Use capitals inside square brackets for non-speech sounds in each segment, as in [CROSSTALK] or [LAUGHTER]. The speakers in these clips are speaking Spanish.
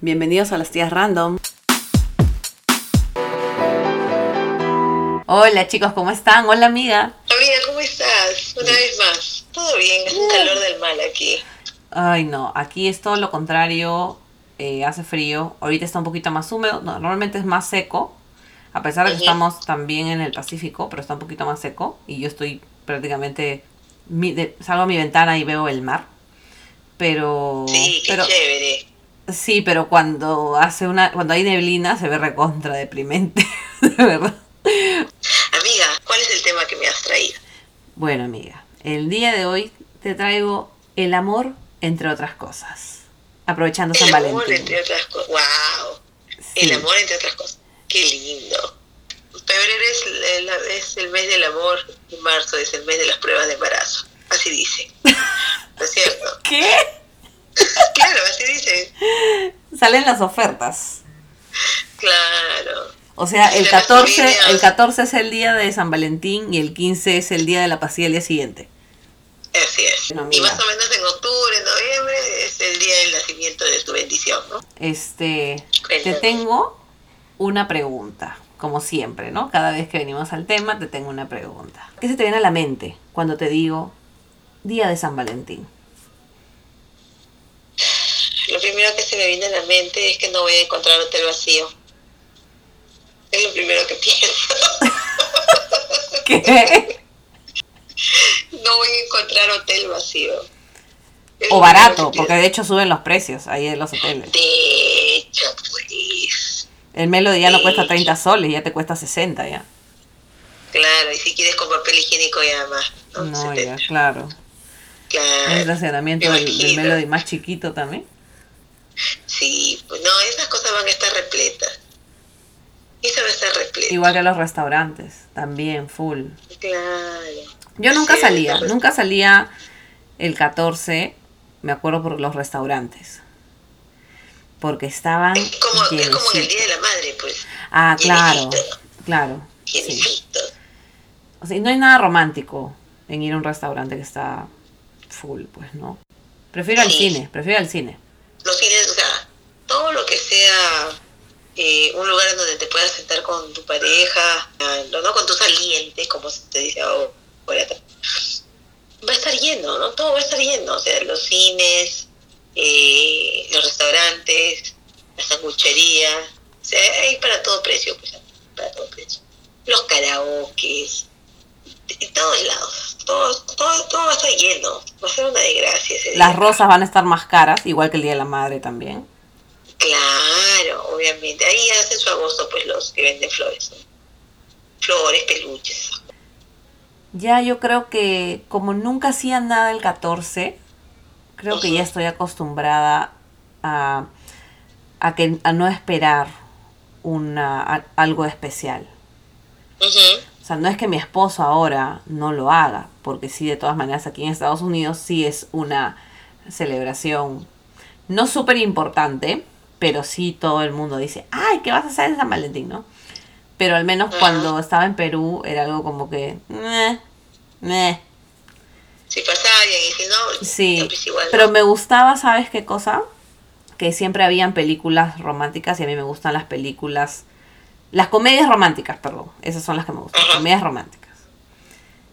Bienvenidos a las tías random. Hola chicos, ¿cómo están? Hola amiga. Amiga, ¿cómo estás? Una vez más. Todo bien, es un calor del mal aquí. Ay no, aquí es todo lo contrario. eh, hace frío. Ahorita está un poquito más húmedo. No, normalmente es más seco. A pesar de que estamos también en el Pacífico, pero está un poquito más seco. Y yo estoy prácticamente... mi- de- salgo a mi ventana y veo el mar. Pero... Sí, qué pero, chévere. Sí, pero cuando hace una, cuando hay neblina se ve recontra deprimente, [LAUGHS] de verdad. Amiga, ¿cuál es el tema que me has traído? Bueno, amiga, el día de hoy te traigo el amor entre otras cosas. Aprovechando San el amor, Valentín. entre otras cosas. ¡Wow! Sí. El amor, entre otras cosas. Qué lindo. Febrero es el, es el mes del amor y marzo es el mes de las pruebas de embarazo. Así dice. ¿No es cierto? [LAUGHS] ¿Qué? Claro, así dice. Salen las ofertas. Claro. O sea, el las 14, familias. el 14 es el día de San Valentín y el 15 es el día de la pastilla el día siguiente. Así es. Bueno, y más o menos en octubre, noviembre es el día del nacimiento de tu bendición, ¿no? Este, te tengo una pregunta, como siempre, ¿no? Cada vez que venimos al tema, te tengo una pregunta. ¿Qué se te viene a la mente cuando te digo Día de San Valentín? Lo primero que se me viene a la mente es que no voy a encontrar hotel vacío. Es lo primero que pienso. [LAUGHS] ¿Qué? [LAUGHS] No voy a encontrar hotel vacío. Es O barato, porque de hecho suben los precios ahí en los hoteles. De hecho, pues. El Melody ya no cuesta 30 soles, ya te cuesta 60 ya. Claro, y si quieres con papel higiénico ya más. No, No, 70. ya, claro. Claro. El estacionamiento del. Melody más chiquito también. Sí, pues no, esas cosas van a estar repletas. Eso va a estar repleta. Igual que los restaurantes, también, full. Claro. Yo nunca Sí, salía, nunca salía el 14, me acuerdo por los restaurantes. Porque estaban Es como, es como en el. Día de la Madre, pues. Ah, claro, claro. Sí. O sea, y no hay nada romántico en ir a un restaurante que está full, pues, ¿no? Prefiero al Sí. cine, prefiero al cine. Los cines, o sea, todo lo que sea eh, un lugar donde te puedas sentar con tu pareja, no, con tu saliente, como se te dice ahora, va a estar lleno, ¿no? Todo va a estar lleno, o sea, los cines, eh, los restaurantes, la sanguchería, o sea, hay para todo precio, pues, para todo precio. Los karaokes, en todos lados, todo, todo, todo va a estar lleno, va a ser una desgracia ese día. Las rosas van a estar más caras, igual que el Día de la Madre también. Claro, obviamente. Ahí hacen su agosto, pues los que venden flores. ¿no? Flores, peluches. Ya yo creo que como nunca hacía nada el 14, creo que ya estoy acostumbrada a, a, que, a no esperar una, a- algo especial. Ujú. O sea, no es que mi esposo ahora no lo haga, porque sí, de todas maneras, aquí en Estados Unidos sí es una celebración no súper importante, pero sí todo el mundo dice, ay, ¿qué vas a hacer en San Valentín, no? Pero al menos cuando estaba en Perú era algo como que, "Meh, meh". Si pasa alguien y si no, Sí, igual, ¿no? pero me gustaba, ¿sabes qué cosa? Que siempre habían películas románticas y a mí me gustan las películas, las comedias románticas, perdón, esas son las que me gustan, Ajá. comedias románticas.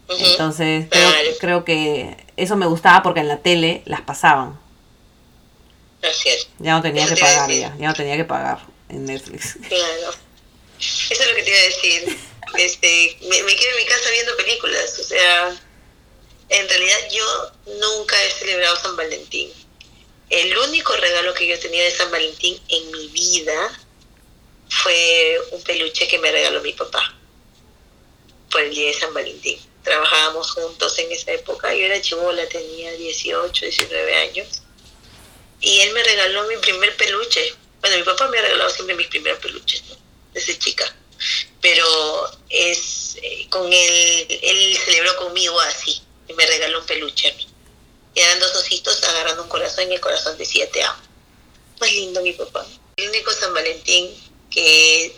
Entonces, creo, creo que eso me gustaba porque en la tele las pasaban. Así es, Ya no tenía Eso que pagar, ya, ya no tenía que pagar en Netflix. claro. Eso es lo que te iba a decir. Este, me, me quedo en mi casa viendo películas. O sea, en realidad yo nunca he celebrado San Valentín. El único regalo que yo tenía de San Valentín en mi vida fue un peluche que me regaló mi papá por el día de San Valentín. Trabajábamos juntos en esa época. Yo era chivola, tenía 18, 19 años. Y él me regaló mi primer peluche. Bueno, mi papá me ha regalado siempre mis primeros peluches, ¿no? Desde chica. Pero es eh, con él, él celebró conmigo así. Y me regaló un peluche a mí. Y eran dos ositos agarrando un corazón y el corazón decía te amo. Más lindo mi papá. El único San Valentín que,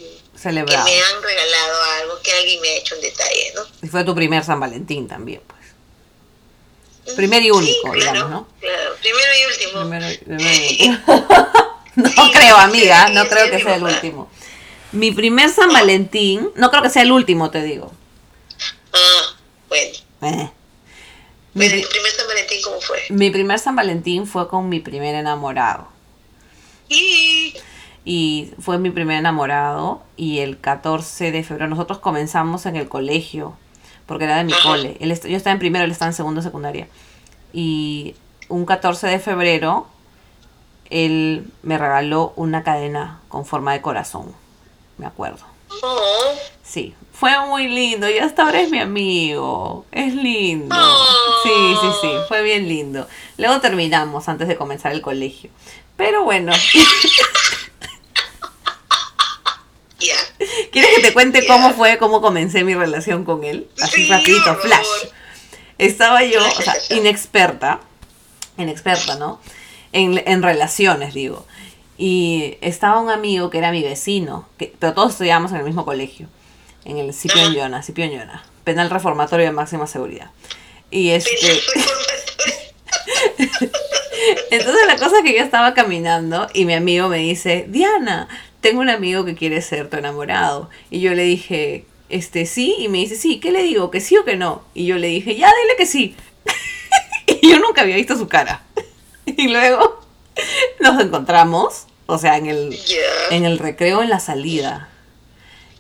me han regalado algo, que alguien me ha hecho un detalle, ¿no? Y fue tu primer San Valentín también, pues. Primer y único, Sí, claro, digamos, ¿no? Claro, primero y último. Primero, [LAUGHS] primero y último. [LAUGHS] No creo, amiga, no creo que sea el último. Mi primer San Valentín, no creo que sea el último, te digo. Ah, bueno. Eh. Mi Mi, primer San Valentín cómo fue? mi primer San Valentín fue con mi primer enamorado. Y... Y fue mi primer enamorado. Y el 14 de febrero nosotros comenzamos en el colegio. Porque era de mi cole. Él yo estaba en primero, él estaba en segundo secundaria. Y un 14 de febrero, él me regaló una cadena con forma de corazón. Me acuerdo. Sí, fue muy lindo y hasta ahora es mi amigo. Es lindo. Sí, sí, sí, fue bien lindo. Luego terminamos antes de comenzar el colegio. Pero bueno, [LAUGHS] ya. ¿Quieres que te cuente cómo fue, cómo comencé mi relación con él? Así Sí, rapidito, flash. Estaba yo, o sea, [LAUGHS] inexperta, inexperta, ¿no? En, en relaciones, digo. Y estaba un amigo que era mi vecino, que, pero todos estudiábamos en el mismo colegio, en el Cipión. Yona, Cipión Yona, penal reformatorio de máxima seguridad. Y este, [LAUGHS] entonces la cosa es que yo estaba caminando y mi amigo me dice, Diana, tengo un amigo que quiere ser tu enamorado. Y yo le dije, este, sí, y me dice, sí, ¿qué le digo? ¿Que sí o que no? Y yo le dije, ya, dile que sí. [LAUGHS] y yo nunca había visto su cara. [LAUGHS] y luego [LAUGHS] nos encontramos, o sea, en el, en el recreo en la salida.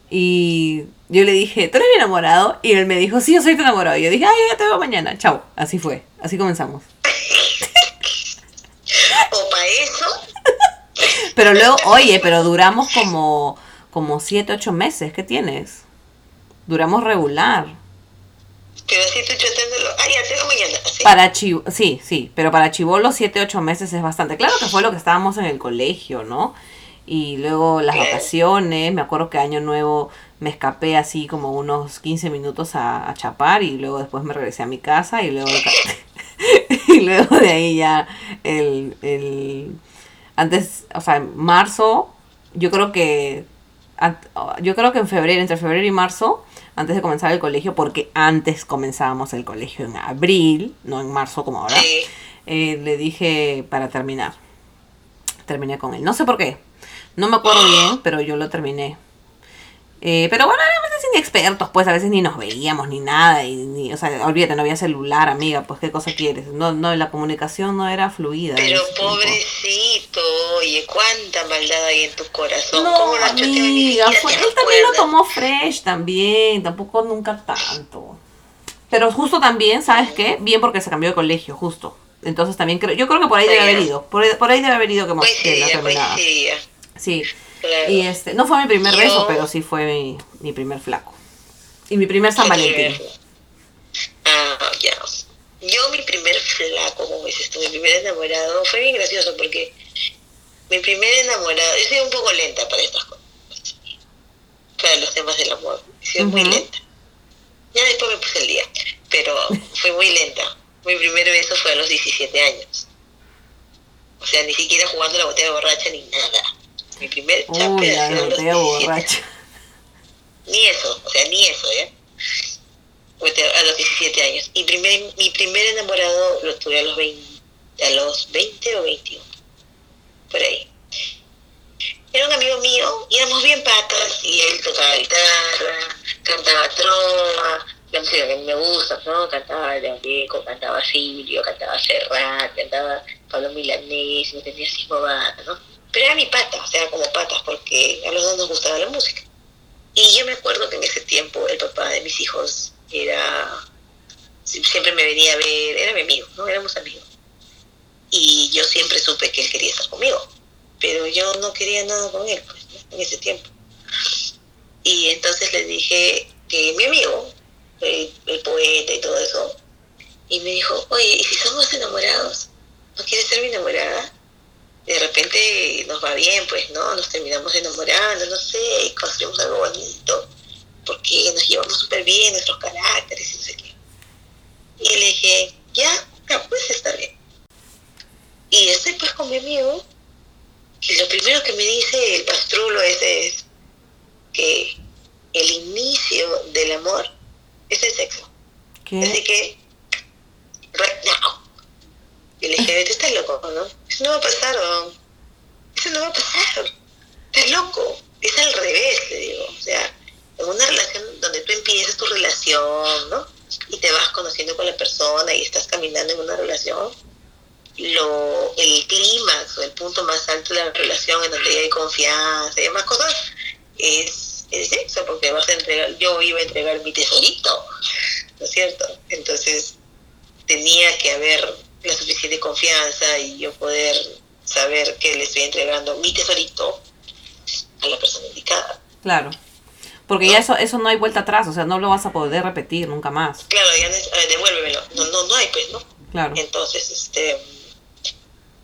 Y yo le dije, ¿tú eres mi enamorado? Y él me dijo, sí, yo soy tu enamorado. Y yo dije, ay, ya te veo mañana. Chao. Así fue. Así comenzamos. O para eso. Pero luego, oye, pero duramos como, como siete, ocho meses. ¿Qué tienes? Duramos regular. Pero estoy tratándolo. Ah, ya, tengo mañana. ¿sí? Para chivo, sí, sí, pero para chivolo siete, ocho meses es bastante. Claro que fue lo que estábamos en el colegio, ¿no? Y luego las vacaciones, me acuerdo que año nuevo me escapé así como unos 15 minutos a, a chapar y luego después me regresé a mi casa y luego [LAUGHS] y luego de ahí ya el, el antes, o sea, en marzo, yo creo que yo creo que en febrero, entre febrero y marzo, antes de comenzar el colegio, porque antes comenzábamos el colegio en abril, no en marzo como ahora, eh, le dije para terminar. Terminé con él. No sé por qué. No me acuerdo bien, pero yo lo terminé. Eh, pero bueno, éramos inexpertos, pues a veces ni nos veíamos ni nada. Y, ni, o sea, olvídate, no había celular, amiga, pues qué cosa quieres. No, no, la comunicación no era fluida. Pero pobrecito, oye, cuánta maldad hay en tu corazón. No, ¿Cómo amiga, fue- él también lo tomó fresh también, tampoco nunca tanto. Pero justo también, ¿sabes qué? Bien porque se cambió de colegio, justo. Entonces también creo, yo creo que por ahí debe haber ido, por, ahí- por ahí debe haber ido que, terminada. coincidía. Sí, Y este, no fue mi primer Yo- beso, pero sí fue mi, mi primer flaco. Y mi primer San Valentín. Ah, ya. Yo mi primer flaco, como dices tú, mi primer enamorado, fue bien gracioso porque mi primer enamorado, yo soy un poco lenta para estas cosas, para los temas del amor, soy muy Ujú. lenta. Ya después me puse el día, pero fui muy lenta. Mi primer beso fue a los 17 años. O sea, ni siquiera jugando la botella borracha ni nada. Mi primer chape Uy, ha sido los botella 17 borracha. ni eso, o sea, ni eso, ¿eh? A los 17 años. Y primer, mi primer enamorado lo tuve a los 20, a los 20 o 21, por ahí. Era un amigo mío y éramos bien patas y él tocaba guitarra, cantaba trova, la música que a mí me gusta, ¿no? Cantaba Leoneco, cantaba Silvio, cantaba Serrat, cantaba Pablo Milanés, me tenía así bobada, ¿no? Pero era mi pata, o sea, como patas, porque a los dos nos gustaba la música. Y yo me acuerdo que en ese tiempo el papá de mis hijos era sie- siempre me venía a ver, era mi amigo, ¿no? Éramos amigos. Y yo siempre supe que él quería estar conmigo, pero yo no quería nada con él, pues, en ese tiempo. Y entonces le dije que mi amigo, el, el poeta y todo eso, y me dijo, oye, ¿y si somos enamorados? ¿No quieres ser mi enamorada? De repente nos va bien, pues, ¿no? Nos terminamos enamorando, no sé, y construimos algo bonito, porque nos llevamos súper bien, nuestros caracteres y no sé qué. Y le dije, ya, ya, pues está bien. Y estoy pues con mi amigo, y lo primero que me dice el pastrulo ese es que el inicio del amor es el sexo. Así que, right now. Y le dije, estás loco, ¿no? Eso no va a pasar. Ese eso no va a pasar. Estás loco. Es al revés, le digo. O sea, en una relación donde tú empiezas tu relación, ¿no? Y te vas conociendo con la persona y estás caminando en una relación, lo, el clímax o el punto más alto de la relación en donde hay confianza y demás cosas es el sexo, porque vas a entregar, yo iba a entregar mi tesorito, ¿no es cierto? Entonces tenía que haber la suficiente confianza y yo poder saber que le estoy entregando mi tesorito a la persona indicada. Claro. Porque ya eso, eso no hay vuelta atrás, o sea, no lo vas a poder repetir nunca más. Claro, ya no es, a ver, devuélvemelo. No, no, no hay, pues, ¿no? Claro. Entonces, este.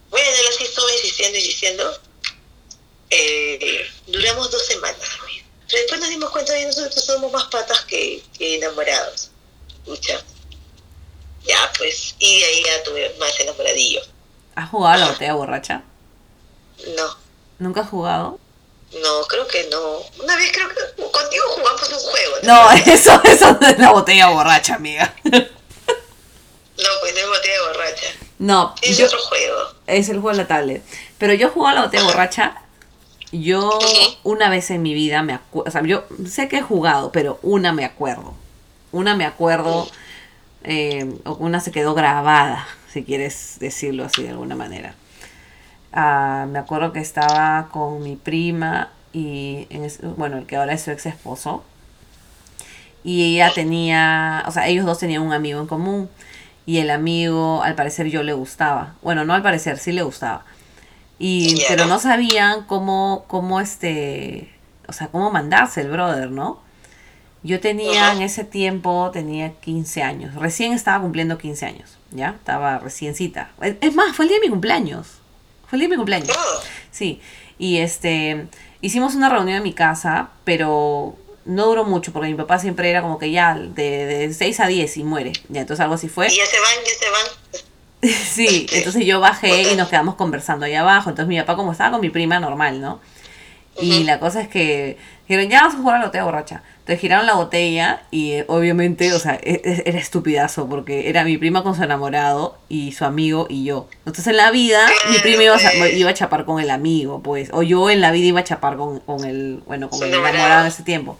Bueno, así estuvo insistiendo, insistiendo. Eh, duramos dos semanas. Pero después nos dimos cuenta de que nosotros somos más patas que, que enamorados. Escucha. Ya, pues. Y de ahí ya tuve más enamoradillo. ¿Has jugado a la botella borracha? No. ¿Nunca has jugado? No, creo que no. Una vez creo que contigo jugamos un juego. No, [LAUGHS] eso, eso no es la botella borracha, amiga. No, pues no es botella borracha. No, Es yo, otro juego. es el juego de la tablet. Pero yo he jugado a la botella borracha. Yo una vez en mi vida me acuerdo, o sea, yo sé que he jugado, pero una me acuerdo. Una me acuerdo, eh, una se quedó grabada, si quieres decirlo así de alguna manera. Ah, me acuerdo que estaba con mi prima y, en es- bueno, el que ahora es su ex esposo. Y ella tenía, o sea, ellos dos tenían un amigo en común. Y el amigo, al parecer, yo le gustaba. Bueno, no al parecer, sí le gustaba. Y, pero no sabían cómo, cómo este, o sea, cómo mandarse el brother, ¿no? Yo tenía Ajá. en ese tiempo, tenía 15 años. Recién estaba cumpliendo 15 años, ¿ya? Estaba reciencita. Es es más, fue el día de mi cumpleaños. Fue el día de mi cumpleaños. Oh, Sí, y este, hicimos una reunión en mi casa, pero no duró mucho porque mi papá siempre era como que ya de, de 6 a 10 y muere. Ya, entonces algo así fue. y ya se van, ya se van. [LAUGHS] Sí, entonces yo bajé y nos quedamos conversando ahí abajo. Entonces mi papá como estaba con mi prima normal, ¿no? Y la cosa es que dijeron, ya vamos a jugar a la botella borracha. Entonces giraron la botella y eh, obviamente, o sea, e- e- era estupidazo porque era mi prima con su enamorado y su amigo y yo. Entonces en la vida mi prima iba a, sa- iba a chapar con el amigo, pues. O yo en la vida iba a chapar con, con el, bueno, con el enamorado. enamorado en ese tiempo.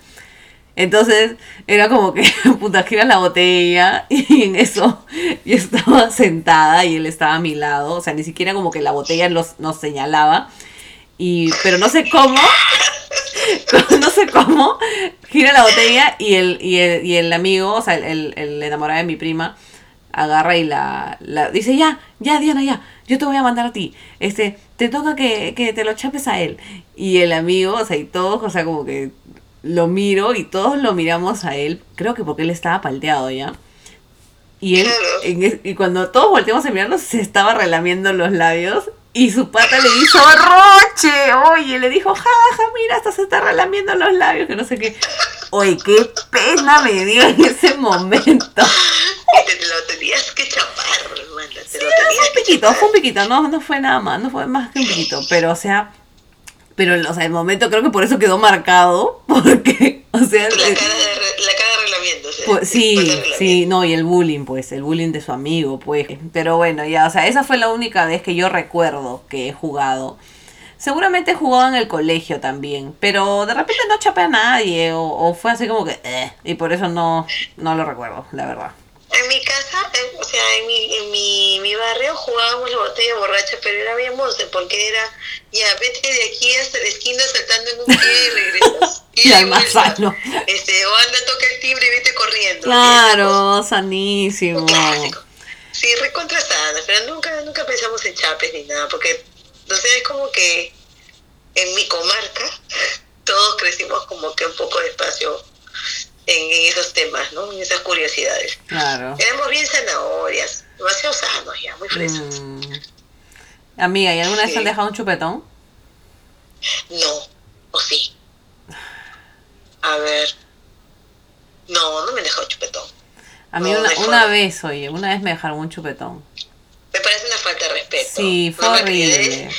Entonces era como que, [LAUGHS] puta, giras la botella y en eso yo estaba sentada y él estaba a mi lado. O sea, ni siquiera como que la botella los, nos señalaba. Y, pero no sé cómo, [LAUGHS] no sé cómo, gira la botella y el, y el, y el amigo, o sea, el, el enamorado de mi prima, agarra y la, la dice, ya, ya, Diana, ya, yo te voy a mandar a ti. Este, te toca que, que te lo chapes a él. Y el amigo, o sea, y todos, o sea, como que lo miro y todos lo miramos a él, creo que porque él estaba palteado ya. Y él, en y cuando todos volteamos a mirarlo, se estaba relamiendo los labios. Y su pata le hizo roche, oye, le dijo, jaja, mira, hasta se está relamiendo los labios, que no sé qué. Oye, qué pena me dio en ese momento. Te, lo tenías que chapar, hermana. Te lo No, fue tenías un piquito, chapar. fue un piquito, no, no fue nada más, no fue más que un piquito, pero o sea, pero o sea, el momento creo que por eso quedó marcado, [LAUGHS] porque, o sea, La eh, cara, de pues, [LAUGHS] sí, sí, no, y el bullying, pues, el bullying de su amigo, pues, pero bueno, ya, o sea, esa fue la única vez que yo recuerdo que he jugado. Seguramente he jugado en el colegio también, pero de repente no chapé a nadie, o, o fue así como que, eh, y por eso no, no lo recuerdo, la verdad. En mi casa, o sea, en mi, en mi, mi barrio jugábamos la botella borracha, pero era bien monce, porque era, ya, vete de aquí hasta la esquina saltando en un pie y regresas. [LAUGHS] Y de al más vuelta. sano. Este, o anda, toca el timbre y vete corriendo. Claro, sanísimo. Un clásico. Sí, recontra sana, pero nunca, nunca pensamos en chapes ni nada, porque, no sé, es como que en mi comarca [LAUGHS] todos crecimos como que un poco despacio en, esos temas, ¿no? En esas curiosidades. Claro. Éramos bien zanahorias, demasiado sanos ya, muy frescos. Mm. Amiga, ¿y alguna vez te han dejado un chupetón? No, o sí. A ver. No, no me han dejado chupetón. A mí No, una, una vez, oye, una vez me dejaron un chupetón. Me parece una falta de respeto. Sí, fue horrible.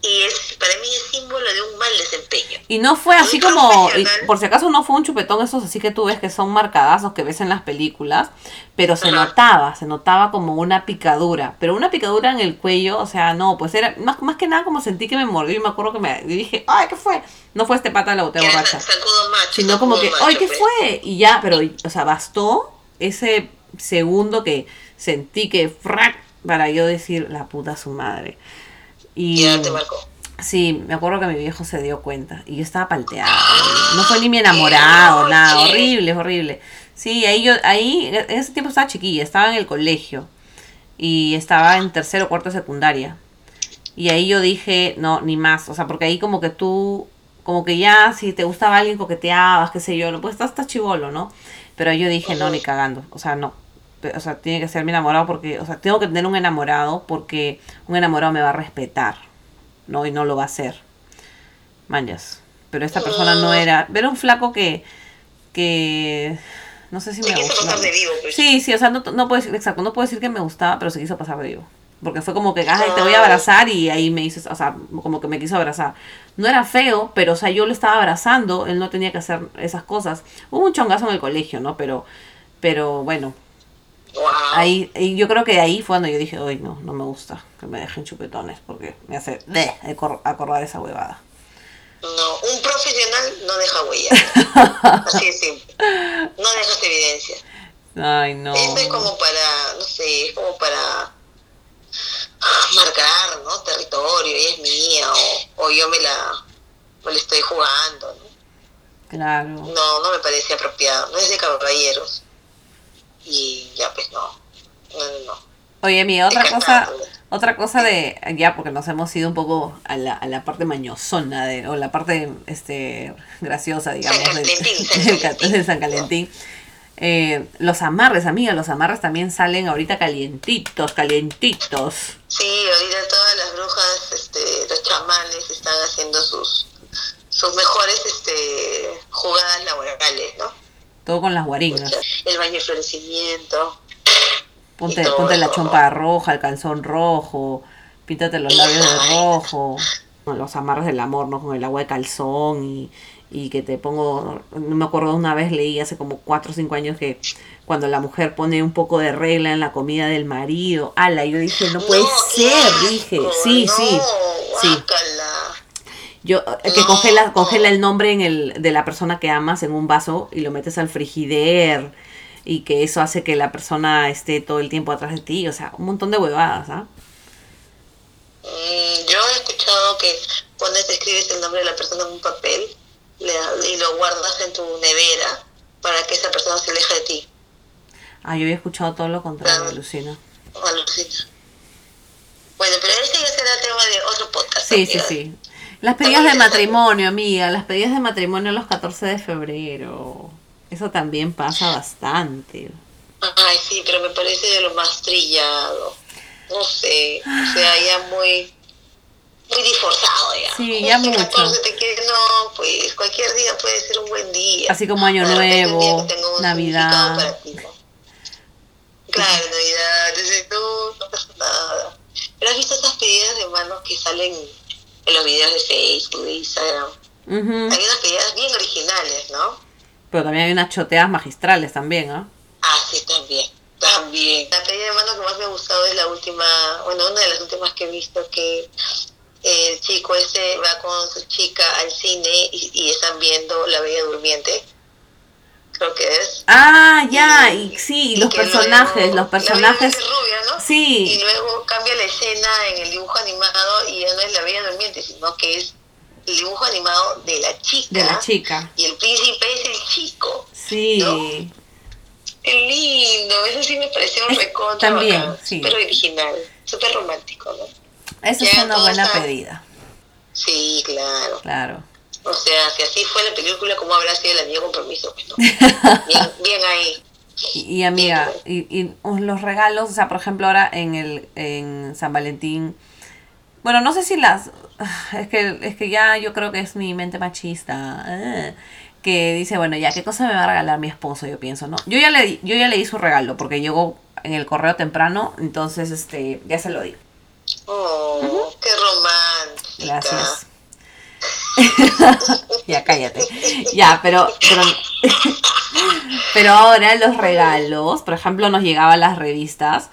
Y es, para mí es símbolo de un mal desempeño. Y no fue así como, por si acaso no fue un chupetón esos así que tú ves que son marcadazos que ves en las películas, pero se notaba, se notaba como una picadura, pero una picadura en el cuello, o sea, no, pues era más, más que nada como sentí que me mordió y me acuerdo que me dije, ay, ¿qué fue? No fue este pata de la botella borracha, macho. sino como que, sacudo ay, macho, ¿qué pues. fue? Y ya, pero, o sea, bastó ese segundo que sentí que, frac, para yo decir, la puta su madre. Y, ya te marcó. Sí, me acuerdo que mi viejo se dio cuenta y yo estaba palteada. No fue ni mi enamorado, Qué nada, horrible, horrible. Sí, ahí yo, ahí, en ese tiempo estaba chiquilla, estaba en el colegio y estaba en tercero o cuarto de secundaria. Y ahí yo dije, no, ni más, o sea, porque ahí como que tú, como que ya si te gustaba alguien coqueteabas, qué sé yo, no, pues estás, estás chivolo, ¿no? Pero yo dije, no, ni cagando, o sea, no. O sea, tiene que ser mi enamorado porque, o sea, tengo que tener un enamorado porque un enamorado me va a respetar, ¿no? Y no lo va a hacer. Manjas. Pero esta persona no era, era un flaco que, que, no sé si Se me quiso gustaba. pasar de vivo, pues. Sí, sí, o sea, no, no puedo decir, exacto, no puedo decir que me gustaba, pero se quiso pasar de vivo. Porque fue como que, ay, te voy a abrazar y ahí me hizo, o sea, como que me quiso abrazar. No era feo, pero, o sea, yo lo estaba abrazando, él no tenía que hacer esas cosas. Hubo un chongazo en el colegio, ¿no? Pero, pero bueno, Wow. ahí, y yo creo que ahí fue cuando yo dije, ay, no, no me gusta que me dejen chupetones, porque me hace acor- acordar esa huevada. No, un profesional no deja huella. [LAUGHS] Así de simple. No dejas evidencia. Ay, no. Eso es como para, no sé, es como para marcar, ¿no? Territorio, ella es mía, o, o yo me la, me la estoy jugando, ¿no? Claro. No, no me parece apropiado, no es de caballeros. Y ya pues no, no, no, no. Oye, mi otra Encantado, cosa, también. otra cosa de, ya porque nos hemos ido un poco a la, a la parte mañosona de, o la parte este graciosa, digamos, [LAUGHS] San Valentín, San del, Valentín. de San Valentín. Eh, los amarres, amiga, los amarres también salen ahorita calientitos, calientitos. Sí, ahorita todas las brujas, este, los chamanes están haciendo sus sus mejores este, jugadas laborales, ¿no? Todo con las guaringas. El baño de florecimiento. Ponte, ponte la chompa roja, el calzón rojo, píntate los labios de rojo, los amarres del amor, ¿no? Con el agua de calzón y, y que te pongo, no me acuerdo, una vez leí hace como 4 o 5 años que cuando la mujer pone un poco de regla en la comida del marido, ala, yo dije, no puede ser, asco, dije, sí, no, sí, sí. Yo, eh, que congela, congela el nombre en el, de la persona que amas en un vaso y lo metes al frigider y que eso hace que la persona esté todo el tiempo atrás de ti, o sea, un montón de huevadas, ¿ah? Mm, yo he escuchado que pones, escribes el nombre de la persona en un papel le- y lo guardas en tu nevera para que esa persona se aleje de ti. Ah, yo había escuchado todo lo contrario, Ah. Lucina. Alucina. Bueno, pero ese ya será tema de otro podcast. Sí, sí, sí. Las pedidas de matrimonio, amiga, las pedidas de matrimonio los 14 de febrero. Eso también pasa bastante. Ay, sí, pero me parece de lo más trillado. No sé, o sea, ya muy muy disforzado ya. Sí, ya mucho. 14 te quieres- no, pues cualquier día puede ser un buen día. Así como Año Nuevo, Navidad. significado para ti, ¿no? Claro, Navidad, dices, no, no pasa nada. Pero has visto esas pedidas de manos que salen en los videos de Facebook, de Instagram. Hay unas pedidas bien originales, ¿no? Pero también hay unas choteadas magistrales también, ¿ah? Ah, sí, también. También. La pedida de mano que más me ha gustado es la última, bueno, una de las últimas que he visto que el chico ese va con su chica al cine y, y están viendo La Bella Durmiente. Creo que es. Ah, ya, y sí, y los personajes, los personajes. ¿No? Sí. Y luego cambia la escena en el dibujo animado y ya no es La Bella Durmiente, sino que es el dibujo animado de la chica. De la chica. Y el príncipe es el chico. Sí. ¿No? Qué lindo, eso sí me pareció Es- recontra también, bacán, sí. súper original, súper romántico, ¿no? Esa es una buena está- pedida, Sí, clar claro. O sea, si así fue la película, ¿cómo habrá sido el anillo compromiso? Pues, ¿no? [LAUGHS] bien, bien ahí. Y, amiga, y, y los regalos, o sea, por ejemplo, ahora en el en San Valentín, bueno, no sé si las [SIGHS] es que es que ya yo creo que es mi mente machista, eh, que dice, bueno, ya qué cosa me va a regalar mi esposo, yo pienso, ¿no? Yo ya le di- yo ya le di su regalo porque llegó en el correo temprano, entonces este ya se lo di. Oh, qué romántica. Gracias. [LAUGHS] ya cállate. Ya, pero, [LAUGHS] pero, ahora los regalos, por ejemplo, nos llegaban las revistas.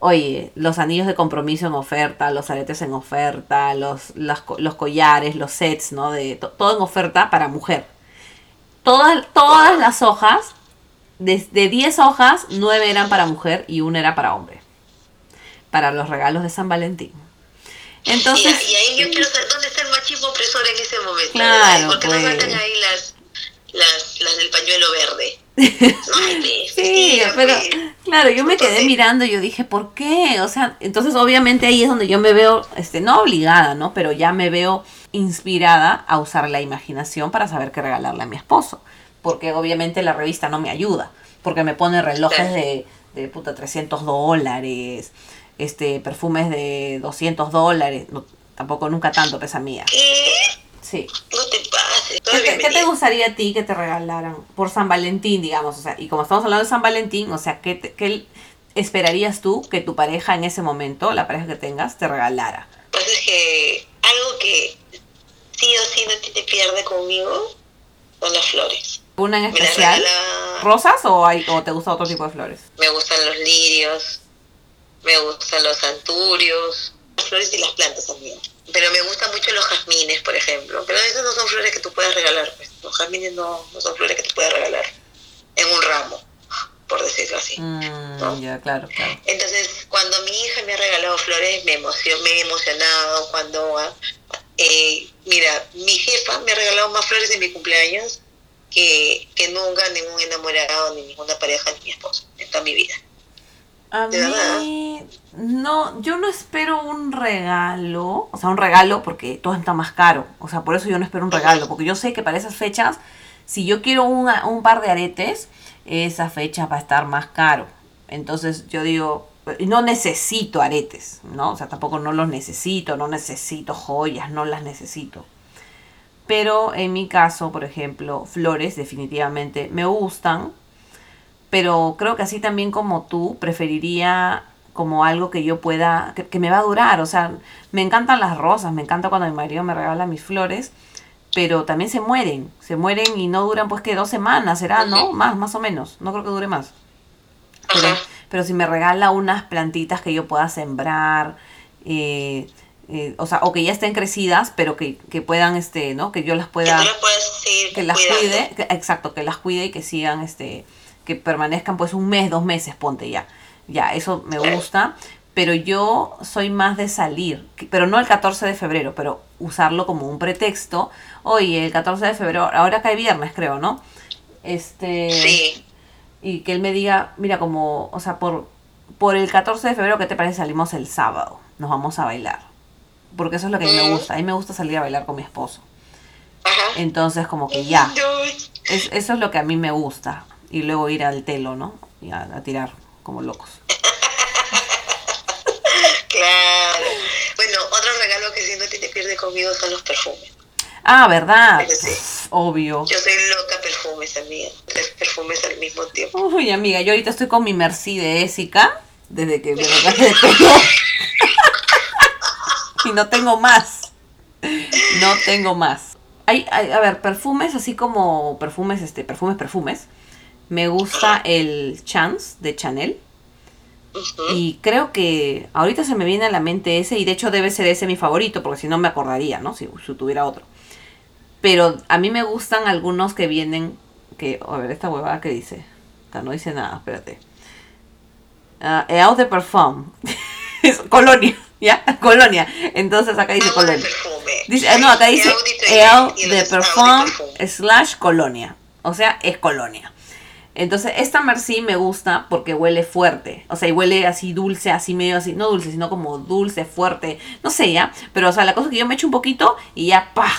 Oye, los anillos de compromiso en oferta, los aretes en oferta, los, los, los collares, los sets, ¿no? De, to- todo en oferta para mujer. Todas, todas las hojas, de, de 10 hojas, 9 eran para mujer y una era para hombre. Para los regalos de San Valentín. Entonces, y, y ahí yo quiero saber dónde está el machismo opresor en ese momento. Claro, Porque pues. no sacan ahí las, las, las del pañuelo verde. [LAUGHS] No, pues, Sí, pero pues. claro, yo me quedé mirando y yo dije, ¿por qué? O sea, entonces obviamente ahí es donde yo me veo, este, no obligada, ¿no? Pero ya me veo inspirada a usar la imaginación para saber qué regalarle a mi esposo. Porque obviamente la revista no me ayuda, porque me pone relojes de, de puta 300 dólares, este, perfumes de 200 dólares, no, tampoco nunca tanto pesa mía. ¿Qué? Sí. No te pases. ¿Qué te, qué te gustaría a ti que te regalaran por San Valentín, digamos? O sea, y como estamos hablando de San Valentín, o sea, ¿qué, te- qué esperarías tú que tu pareja en ese momento, la pareja que tengas, te regalara? Pues es que algo que sí o sí no te, pierde conmigo son las flores. ¿Una en especial? regala- ¿Rosas o, hay, o te gusta otro tipo de flores? Me gustan los lirios, me gustan los anturios, las flores y las plantas también. Pero me gustan mucho los jazmines, por ejemplo. Pero esas no son flores que tú puedas regalar. Pues. Los jazmines no, no son flores que tú puedas regalar en un ramo, por decirlo así. Mm, ¿No? ya, claro, claro. Entonces, cuando mi hija me ha regalado flores, me, emocion, me he emocionado. Cuando, eh, mira, mi jefa me ha regalado más flores en mi cumpleaños que, que nunca ningún enamorado, ni ninguna pareja, ni mi esposo, en toda mi vida. A mí, no, yo no espero un regalo, o sea, un regalo porque todo está más caro, o sea, por eso yo no espero un regalo, porque yo sé que para esas fechas, si yo quiero una- un par de aretes, esa fecha va a estar más caro. Entonces yo digo, no necesito aretes, ¿no? O sea, tampoco no los necesito, no necesito joyas, no las necesito. Pero en mi caso, por ejemplo, flores definitivamente me gustan, pero creo que así también como tú, preferiría como algo que yo pueda, que, que me va a durar. O sea, me encantan las rosas, me encanta cuando mi marido me regala mis flores, pero también se mueren, se mueren y no duran pues que dos semanas, será, ¿no? Más, más o menos, no creo que dure más. Pero, si me regala unas plantitas que yo pueda sembrar, eh, eh, o sea, o que ya estén crecidas, pero que, que puedan, este, ¿no? Que yo las pueda que las cuide, que- exacto, que las cuide y que sigan, este, que permanezcan pues un mes, dos meses, ponte ya. Ya, eso me gusta, pero yo soy más de salir, pero no el 14 de febrero, pero usarlo como un pretexto. Oye, el 14 de febrero, ahora cae viernes, creo, ¿no? Este, Sí, y que él me diga, mira, como, o sea, por, por el 14 de febrero, ¿qué te parece? Salimos el sábado, nos vamos a bailar. Porque eso es lo que a mí me Mm. gusta. A mí me gusta salir a bailar con mi esposo. Entonces, como que ya. Yo- Es, eso es lo que a mí me gusta. Y luego ir al telo, ¿no? Y a, a tirar como locos. [LAUGHS] Claro. Bueno, otro regalo que sí no te, te pierde conmigo son los perfumes. Ah, ¿verdad? Sí, Obvio. Yo soy loca perfumes, amiga. Tres perfumes al mismo tiempo. Uy, amiga, yo ahorita estoy con mi Mercy de Ésica. Desde que me [LAUGHS] lo traje [LAUGHS] y no tengo más. No tengo más. Hay, hay- a ver, perfumes así como perfumes, este, perfumes, perfumes. Me gusta el Chance de Chanel. Y creo que ahorita se me viene a la mente ese, y de hecho debe ser ese mi favorito, porque si no me acordaría, ¿no? Si, si tuviera otro. Pero a mí me gustan algunos que vienen, que, a ver, esta huevada que dice. Acá no dice nada, espérate. Ah, Eau de Parfum. [LAUGHS] Es colonia, [LAUGHS] ¿ya? Colonia. Entonces acá dice de colonia. perfume. Dice, ah, no, acá dice Eau y- y de perfume. slash colonia. O sea, es colonia. Entonces, esta Merci me gusta porque huele fuerte. O sea, y huele así dulce, así medio así, no dulce, sino como dulce, fuerte. No sé ya. Pero, o sea, la cosa es que yo me echo un poquito y ya, pa.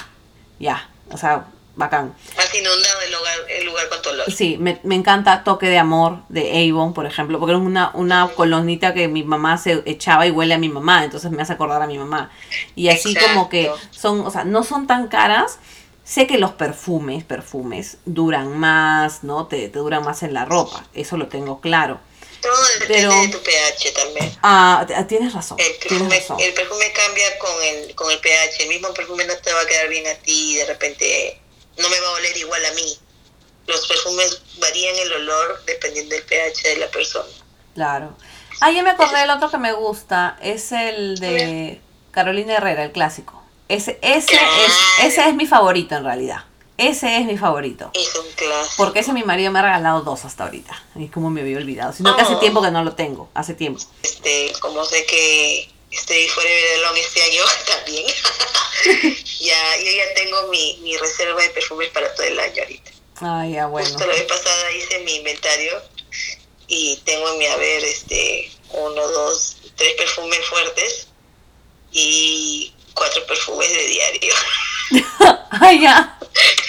Ya. O sea, bacán. Has inundado el lugar, el lugar con tu olor. Sí, me, me encanta Toque de Amor de Avon, por ejemplo, porque es una, una colonita que mi mamá se echaba y huele a mi mamá, entonces me hace acordar a mi mamá. Y así como que son, o sea, no son tan caras. Sé que los perfumes, perfumes, duran más, ¿no? Te, te duran más en la ropa, eso lo tengo claro. Todo depende Pero- de tu pH también. Ah, t- tienes razón. El Tienes perfume, razón. el perfume cambia con el, con el pH. El mismo perfume no te va a quedar bien a ti y de repente no me va a oler igual a mí. Los perfumes varían el olor dependiendo del pH de la persona. Claro. Ah, ya me acordé del otro que me gusta. Es el de Carolina Herrera, el clásico. Ese, ese, es, ese es mi favorito en realidad. Ese es mi favorito. Es un clásico. Porque ese mi marido me ha regalado dos hasta ahorita. Y como me había olvidado. Sino que hace Oh. tiempo que no lo tengo. Hace tiempo. Este, como sé que estoy Forever Alone este año [LAUGHS] también, [LAUGHS] ya, yo ya tengo mi, mi reserva de perfumes para todo el año ahorita. Ah, ya, bueno. Justo la vez pasada hice mi inventario y tengo en mi haber este uno, dos, tres perfumes fuertes y cuatro perfumes de diario. [LAUGHS] ah, ya.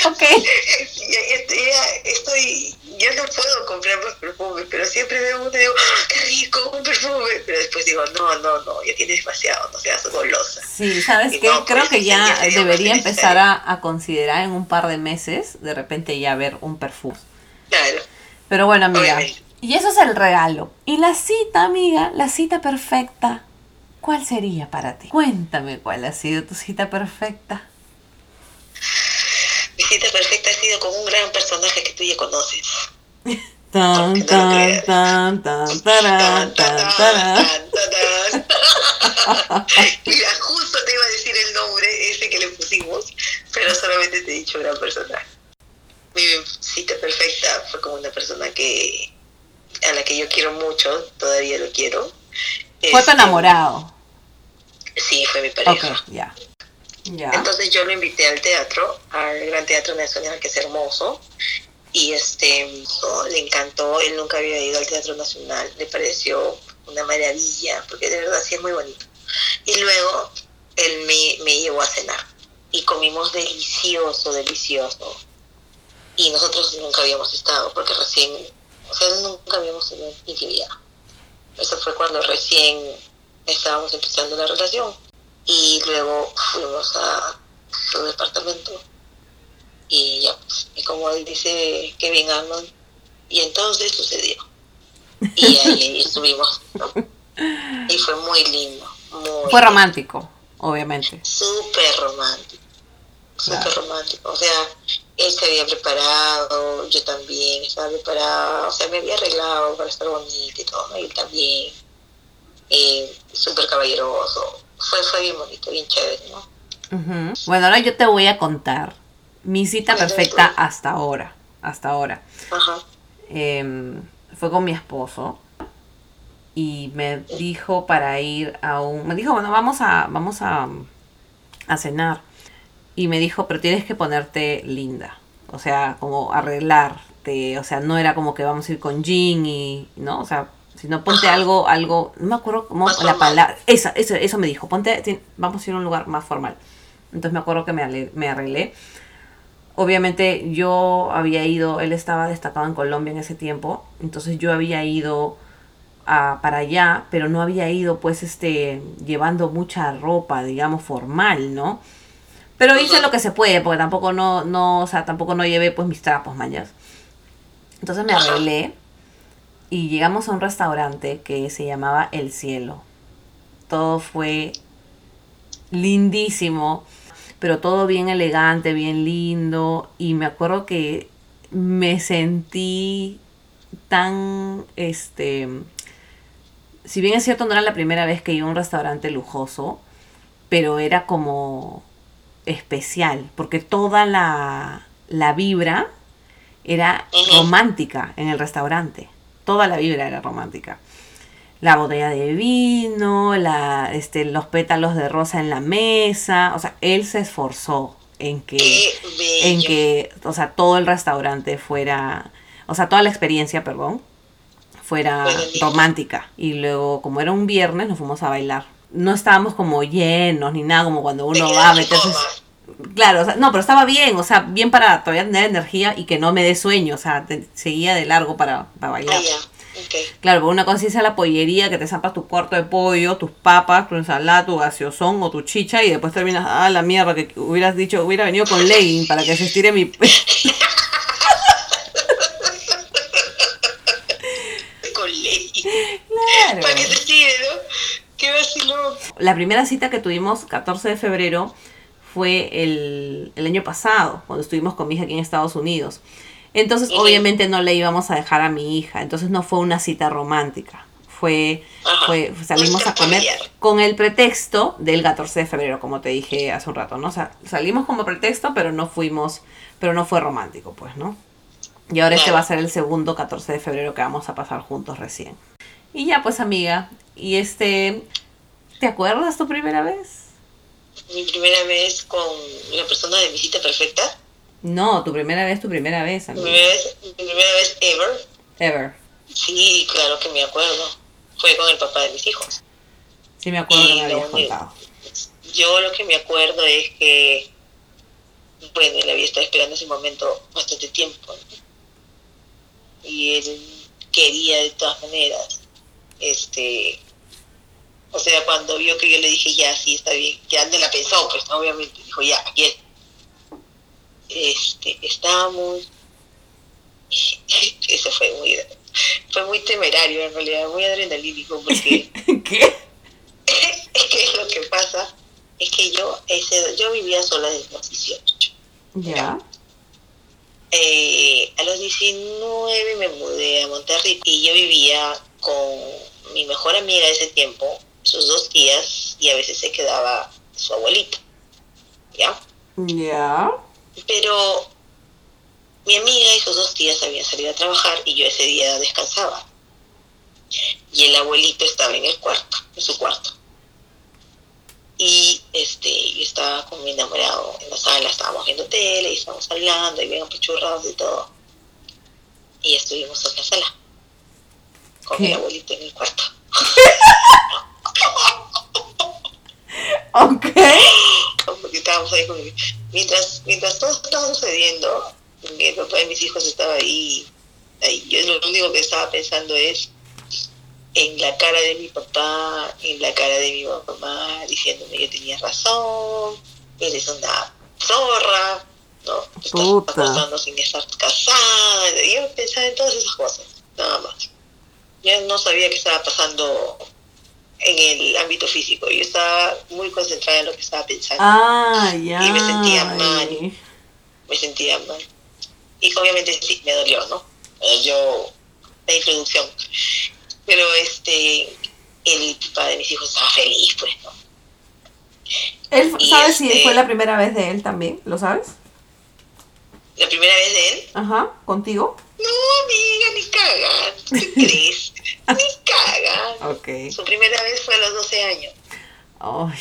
Ok. ya, estoy, ya estoy, ya no puedo comprar más perfumes, pero siempre veo uno y digo, "Ah, qué rico, un perfume. Pero después digo, no, no, no, ya tienes demasiado, no seas golosa. Sí, ¿sabes Y qué? no, Creo pues, que ya debería empezar a, a considerar en un par de meses, de repente ya ver un perfume. Claro. Pero bueno, amiga. Obviamente. Y eso es el regalo. Y la cita, amiga, la cita perfecta. ¿Cuál sería para ti? Cuéntame cuál ha sido tu cita perfecta. Mi cita perfecta ha sido con un gran personaje que tú ya conoces. [LAUGHS] Tan, tan, tan, tan, tarán, tan, tarán. tan, tan, [LAUGHS] tan. Mira, justo te iba a decir el nombre ese que le pusimos, pero solamente te he dicho gran personaje. Mi cita perfecta fue con una persona que a la que yo quiero mucho, todavía lo quiero. Fue tu Este, enamorado. Sí, fue mi pareja. ya. Ya. Entonces yo lo invité al teatro, al Gran Teatro Nacional, que es hermoso, y este oh, le encantó, él nunca había ido al Teatro Nacional, le pareció una maravilla, porque de verdad sí es muy bonito. Y luego él me, me llevó a cenar, y comimos delicioso, delicioso. Y nosotros nunca habíamos estado, porque recién, o sea, nunca habíamos tenido intimidad. Eso fue cuando recién estábamos empezando la relación y luego fuimos a su departamento y ya pues, y como él dice Kevin Arnold y entonces sucedió y ahí [LAUGHS] estuvimos ¿no? y fue muy lindo muy Fue romántico, obviamente. súper romántico súper Claro. romántico o sea él se había preparado yo también estaba preparada o sea me había arreglado para estar bonita y todo ¿no? y él también eh, súper caballeroso fue fue bien bonito bien chévere no. Bueno, ahora yo te voy a contar mi cita perfecta hasta ahora. Hasta ahora. ajá Em, fue con mi esposo y me dijo para ir a un... Me dijo, bueno, vamos a, vamos a, a cenar. Y me dijo, pero tienes que ponerte linda. O sea, como arreglarte. O sea, no era como que vamos a ir con jean y... ¿No? O sea, sino ponte Ajá. algo, algo... No me acuerdo cómo Más la formal. palabra... Esa, eso, eso me dijo. Ponte... Vamos a ir a un lugar más formal. Entonces me acuerdo que me, ale- me arreglé. Obviamente yo había ido, él estaba destacado en Colombia en ese tiempo, entonces yo había ido a, para allá, pero no había ido pues este llevando mucha ropa, digamos, formal, ¿no? Pero hice lo que se puede, porque tampoco no, no, o sea, tampoco no llevé pues mis trapos, mañas. Entonces me arreglé y llegamos a un restaurante que se llamaba El Cielo. Todo fue lindísimo, pero todo bien elegante, bien lindo. Y me acuerdo que me sentí tan, este, si bien es cierto, no era la primera vez que iba a un restaurante lujoso, pero era como especial, porque toda la, la vibra era romántica en el restaurante. Toda la vibra era romántica. La botella de vino, la, este, los pétalos de rosa en la mesa. O sea, él se esforzó en que, en que, o sea, todo el restaurante fuera, o sea, toda la experiencia, perdón, fuera romántica. Y luego, como era un viernes, nos fuimos a bailar. No estábamos como llenos ni nada, como cuando uno va a meterse. coma. Claro, o sea, no, pero estaba bien, o sea, bien para todavía tener energía y que no me dé sueño, o sea, te, seguía de largo para, para bailar. Ah, claro, por una cosa es la pollería, que te zampas tu cuarto de pollo, tus papas, tu ensalada, tu gaseosón o tu chicha y después terminas, ah, la mierda, que hubieras dicho, hubiera venido con legging para que se estire mi... [LAUGHS] con legging. Claro. Para que ¿no? Qué vacilón. La primera cita que tuvimos, 14 de febrero, fue el, el año pasado, cuando estuvimos con mi hija aquí en Estados Unidos. Entonces, obviamente no le íbamos a dejar a mi hija, entonces no fue una cita romántica. Fue, fue salimos a comer con el pretexto del 14 de febrero, como te dije hace un rato, ¿no? O sea, salimos como pretexto, pero no fuimos, pero no fue romántico, pues, ¿no? Y ahora este va a ser el segundo 14 de febrero que vamos a pasar juntos recién. Y ya, pues, amiga, y este, ¿te acuerdas tu primera vez? Mi primera vez con la persona de mi cita perfecta. No, tu primera vez, tu primera vez, Mi primera vez, mi primera vez ever. Ever. Sí, claro que me acuerdo. Fue con el papá de mis hijos. Sí me acuerdo que Y me lo habías contado. Yo lo que me acuerdo es que, bueno, él había estado esperando ese momento bastante tiempo. ¿no? Y él quería de todas maneras, este, o sea, cuando vio que yo le dije, ya, sí, está bien, ya no la pensó, pues, ¿no? obviamente, dijo, ya, aquí es. Este, estábamos, [LAUGHS] eso fue muy, fue muy temerario en realidad, muy adrenalínico, porque... [LAUGHS] ¿Qué? [LAUGHS] es que lo que pasa es que yo ese, yo vivía sola desde los 18. Ya. Eh, a los 19 me mudé a Monterrey y yo vivía con mi mejor amiga de ese tiempo, sus dos tías y a veces se quedaba su abuelita. ¿Ya? Ya. Pero mi amiga y sus dos tías habían salido a trabajar y yo ese día descansaba. Y el abuelito estaba en el cuarto, en su cuarto. Y este, yo estaba con mi enamorado en la sala, estábamos viendo tele y estábamos hablando y bien apachurrados y todo. Y estuvimos en la sala, con ¿Qué? mi abuelito en el cuarto. [LAUGHS] [LAUGHS] Ok. porque estábamos ahí con mientras mientras todo estaba sucediendo el papá de mis hijos estaba ahí, ahí yo lo único que estaba pensando es en la cara de mi papá en la cara de mi mamá diciéndome que tenía razón eres una zorra no te estás Puta. acostando sin estar casada yo pensaba en todas esas cosas nada más yo no sabía qué estaba pasando en el ámbito físico yo estaba muy concentrada en lo que estaba pensando Ah, ya. Y me sentía mal. Me sentía mal. Y obviamente sí, me dolió, ¿no? Me dolió la introducción. Pero este, el papá de mis hijos estaba feliz, pues, ¿no? ¿Él, Y ¿Sabes si este- fue la primera vez de él también? ¿Lo sabes? La primera vez de él, Ajá, contigo. no, amiga, ni caga. ¿Qué crees? [LAUGHS] ni caga. Ok. Su primera vez fue a los 12 años. Ay.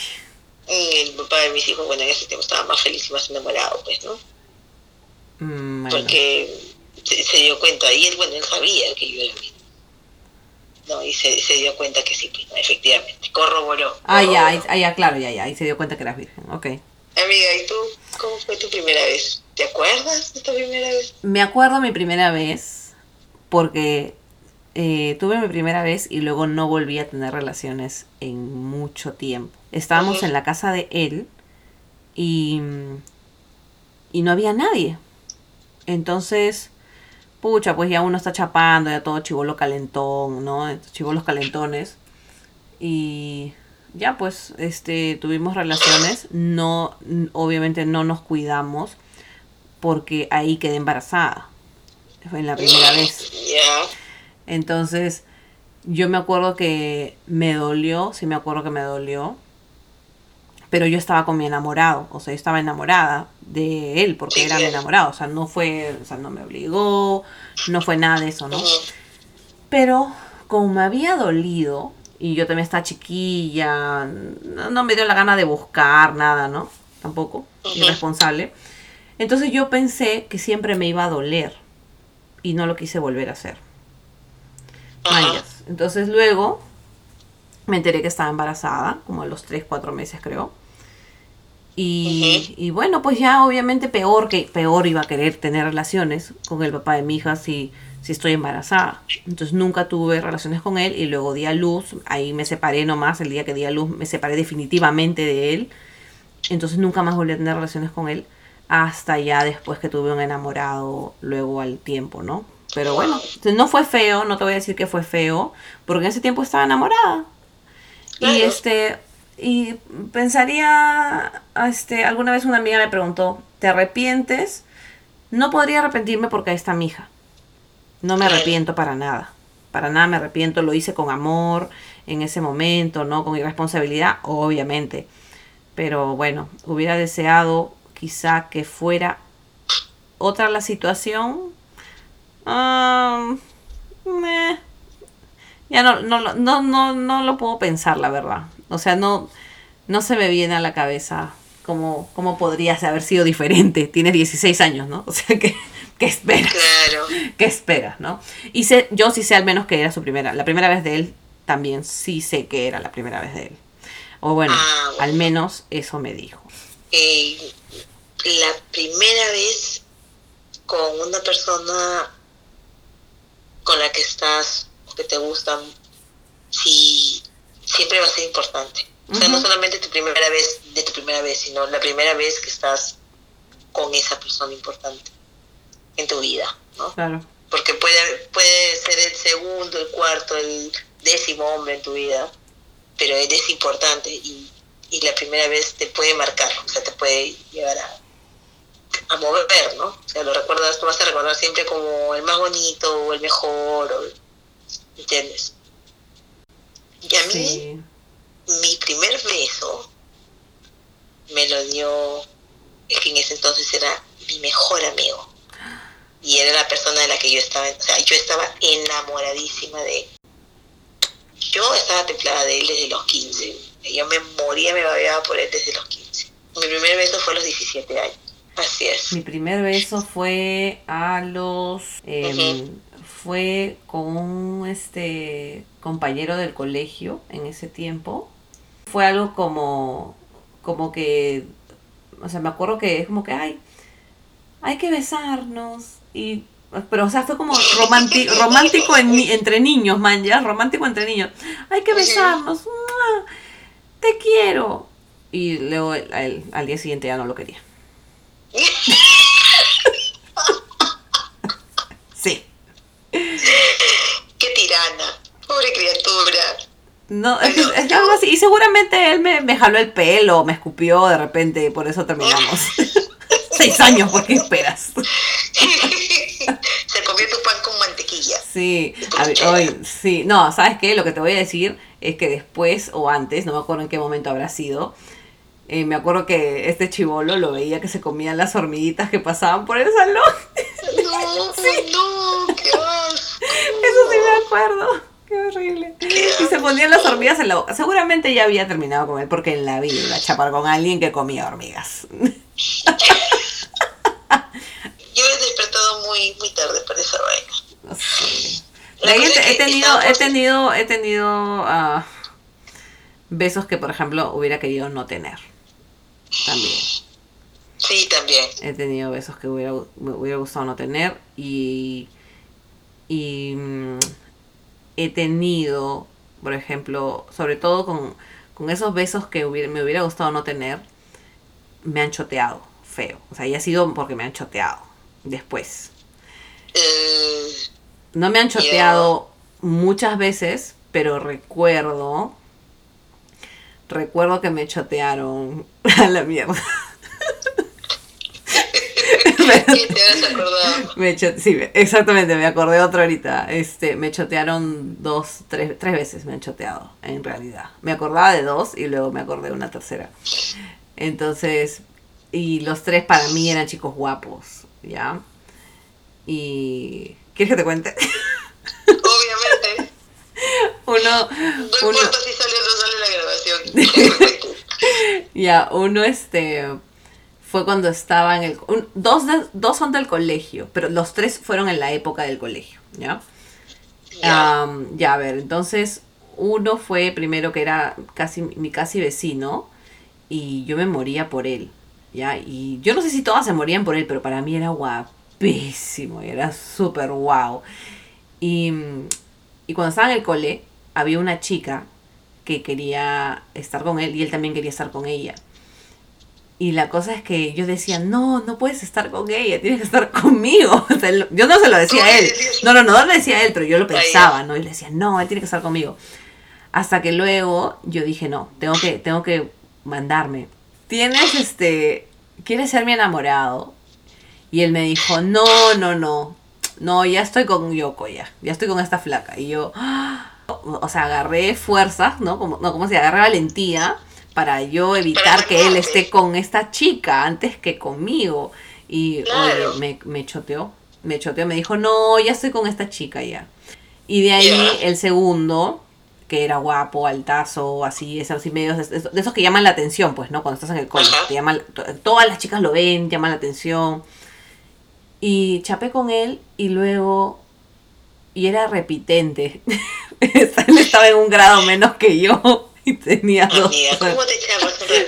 Y el papá de mis hijos, bueno, en ese tiempo estaba más feliz y más enamorado, pues, ¿no? Mm, bueno. porque se, se dio cuenta, y él, bueno, él sabía que yo era virgen. No, y se, se dio cuenta que sí, pues, no, efectivamente, corroboró. Ah, ya, corroboró. ah, ya, claro, ya, ya. Ahí se dio cuenta que eras virgen. Ok. Amiga, ¿y tú cómo fue tu primera vez? ¿Te acuerdas de tu primera vez? Me acuerdo mi primera vez porque eh, tuve mi primera vez y luego no volví a tener relaciones en mucho tiempo. Estábamos en la casa de él y, y no había nadie. Entonces, pucha, pues ya uno está chapando, ya todo chivolo calentón, ¿no? Chivolos calentones. Y ya pues, este, tuvimos relaciones. No, obviamente no nos cuidamos porque ahí quedé embarazada. Fue en la primera vez. Ya, Entonces, yo me acuerdo que me dolió, sí me acuerdo que me dolió, pero yo estaba con mi enamorado, o sea, yo estaba enamorada de él porque Sí, era mi enamorado, o sea, no fue, o sea, no me obligó, no fue nada de eso, ¿no? Pero como me había dolido, y yo también estaba chiquilla, no, no me dio la gana de buscar nada, ¿no? Tampoco, irresponsable. Entonces yo pensé que siempre me iba a doler y no lo quise volver a hacer. Entonces luego me enteré que estaba embarazada, como a los 3, 4 meses creo. Y, y bueno, pues ya obviamente peor que peor iba a querer tener relaciones con el papá de mi hija si, si estoy embarazada. Entonces nunca tuve relaciones con él y luego di a luz, ahí me separé nomás, el día que di a luz me separé definitivamente de él. Entonces nunca más volví a tener relaciones con él hasta ya después que tuve un enamorado luego al tiempo, ¿no? Pero bueno, no fue feo, no te voy a decir que fue feo, porque en ese tiempo estaba enamorada. Y este, y pensaría, este, alguna vez una amiga me preguntó, ¿te arrepientes? No podría arrepentirme porque ahí está mi hija. No me arrepiento para nada. Para nada me arrepiento, lo hice con amor en ese momento, ¿no? Con irresponsabilidad, obviamente. Pero bueno, hubiera deseado quizá que fuera otra la situación. Ah, ya no, no, no, no, no lo puedo pensar, la verdad. O sea, no, no se me viene a la cabeza cómo, cómo podría haber sido diferente. Tiene 16 años, ¿no? [LAUGHS] O sea, que ¿qué esperas? Claro. [LAUGHS] ¿Qué esperas, no? Y sé, yo sí sé al menos que era su primera, la primera vez de él, también sí sé que era la primera vez de él. O bueno, Ah, bueno. al menos eso me dijo. Eh, la primera vez con una persona con la que estás, que te gustan, sí, siempre va a ser importante. O sea, no solamente tu primera vez de tu primera vez, sino la primera vez que estás con esa persona importante en tu vida, ¿no? Claro. porque puede, puede ser el segundo, el cuarto, el décimo hombre en tu vida, pero él es importante y, y la primera vez te puede marcar, o sea, te puede llegar a, a mover, ¿no? O sea, lo recuerdas, tú vas a recordar siempre como el más bonito o el mejor, o, ¿entiendes? Y a mí, Sí. mi primer beso me lo dio, es que en ese entonces era mi mejor amigo. Y era la persona de la que yo estaba, o sea, yo estaba enamoradísima de él. Yo estaba templada de él desde los 15. Yo me moría, me babeaba por él desde los 15. Mi primer beso fue a los 17 años. Así es. Mi primer beso fue a los... em. Fue con un este, compañero del colegio en ese tiempo. Fue algo como... Como que... O sea, me acuerdo que es como que, ay, hay que besarnos. Y... Pero, o sea, fue como romántico, [LAUGHS] romántico en ni- entre niños, man, ya, romántico entre niños. Hay que besarnos. ¡mua! Te quiero. Y luego al- al día siguiente ya no lo quería. [LAUGHS] Sí. Qué tirana. Pobre criatura. No, es, algo así. Y seguramente él me, me jaló el pelo, me escupió de repente, por eso terminamos. [LAUGHS] Seis años, ¿por qué esperas? [LAUGHS] Se comió tu pan con mantequilla. Sí, hoy, sí. No, ¿sabes qué? Lo que te voy a decir es que después o antes, no me acuerdo en qué momento habrá sido, eh, me acuerdo que este chivolo lo veía que se comían las hormiguitas que pasaban por el salón. No, [LAUGHS] no, qué asco. Eso sí me acuerdo. Qué horrible. Y se ponían las hormigas en la boca. Seguramente ya había terminado con él porque en la vida iba a chapar con alguien que comía hormigas. [LAUGHS] Yo he despertado muy, muy tarde para esa vaina. No sé. De La ahí he, tenido, he tenido, he tenido ah, besos que por ejemplo hubiera querido no tener. También. Sí, también. He tenido besos que hubiera, me hubiera gustado no tener y, y mm, he tenido, por ejemplo, sobre todo con, con esos besos que hubiera- me hubiera gustado no tener, me han choteado feo. O sea, ya ha sido porque me han choteado después. Eh, No me han choteado muchas veces, pero recuerdo, recuerdo que me chotearon [LAUGHS] a la mierda. [LAUGHS] ¿Qué te has acordado? Me cho- sí, me- exactamente, me acordé otro ahorita. Este, me chotearon dos, tres, tres veces me han choteado, en realidad. Me acordaba de dos y luego me acordé de una tercera. Entonces, y los tres para mí eran chicos guapos, ¿ya? Y... ¿Quieres que te cuente? [LAUGHS] Obviamente. Uno, No uno, importa si sale [LAUGHS] ya, uno este fue cuando estaba en el un- dos de- dos son del colegio, pero los tres fueron en la época del colegio, ¿ya? Ya. Am, ya, a ver, entonces uno fue primero que era casi mi casi vecino y yo me moría por él, ¿ya? Y yo no sé si todas se morían por él, pero para mí era guapísimo, y era súper guau. Y, mm, y cuando estaba en el cole, había una chica que quería estar con él y él también quería estar con ella. Y la cosa es que yo decía, no, no puedes estar con ella, tienes que estar [LAUGHS] conmigo. [LAUGHS] O sea, él- yo no se lo decía a él. No, no, no, no le decía a él, pero yo lo Ah, pensaba, ¿no? Y le decía, no, él tiene que estar conmigo. Hasta que luego yo dije, no, tengo que, tengo que mandarme. Tienes este, ¿quieres ser mi enamorado? Y él me dijo, no, no, no, no, ya estoy con Yoko ya, ya estoy con esta flaca. Y yo, o sea, agarré fuerzas, ¿no? Como, no, como si agarré valentía para yo evitar que él esté con esta chica antes que conmigo. Y oye, me, me choteó, me choteó, me dijo, no, ya estoy con esta chica ya. Y de ahí el segundo, que era guapo, altazo, así, esos así medios, de esos que llaman la atención, pues, ¿no? Cuando estás en el cole, te llaman, todas las chicas lo ven, llaman la atención. Y chapé con él y luego, y era repitente. [LAUGHS] [LAUGHS] él estaba en un grado menos que yo y tenía dos. ¿cómo te?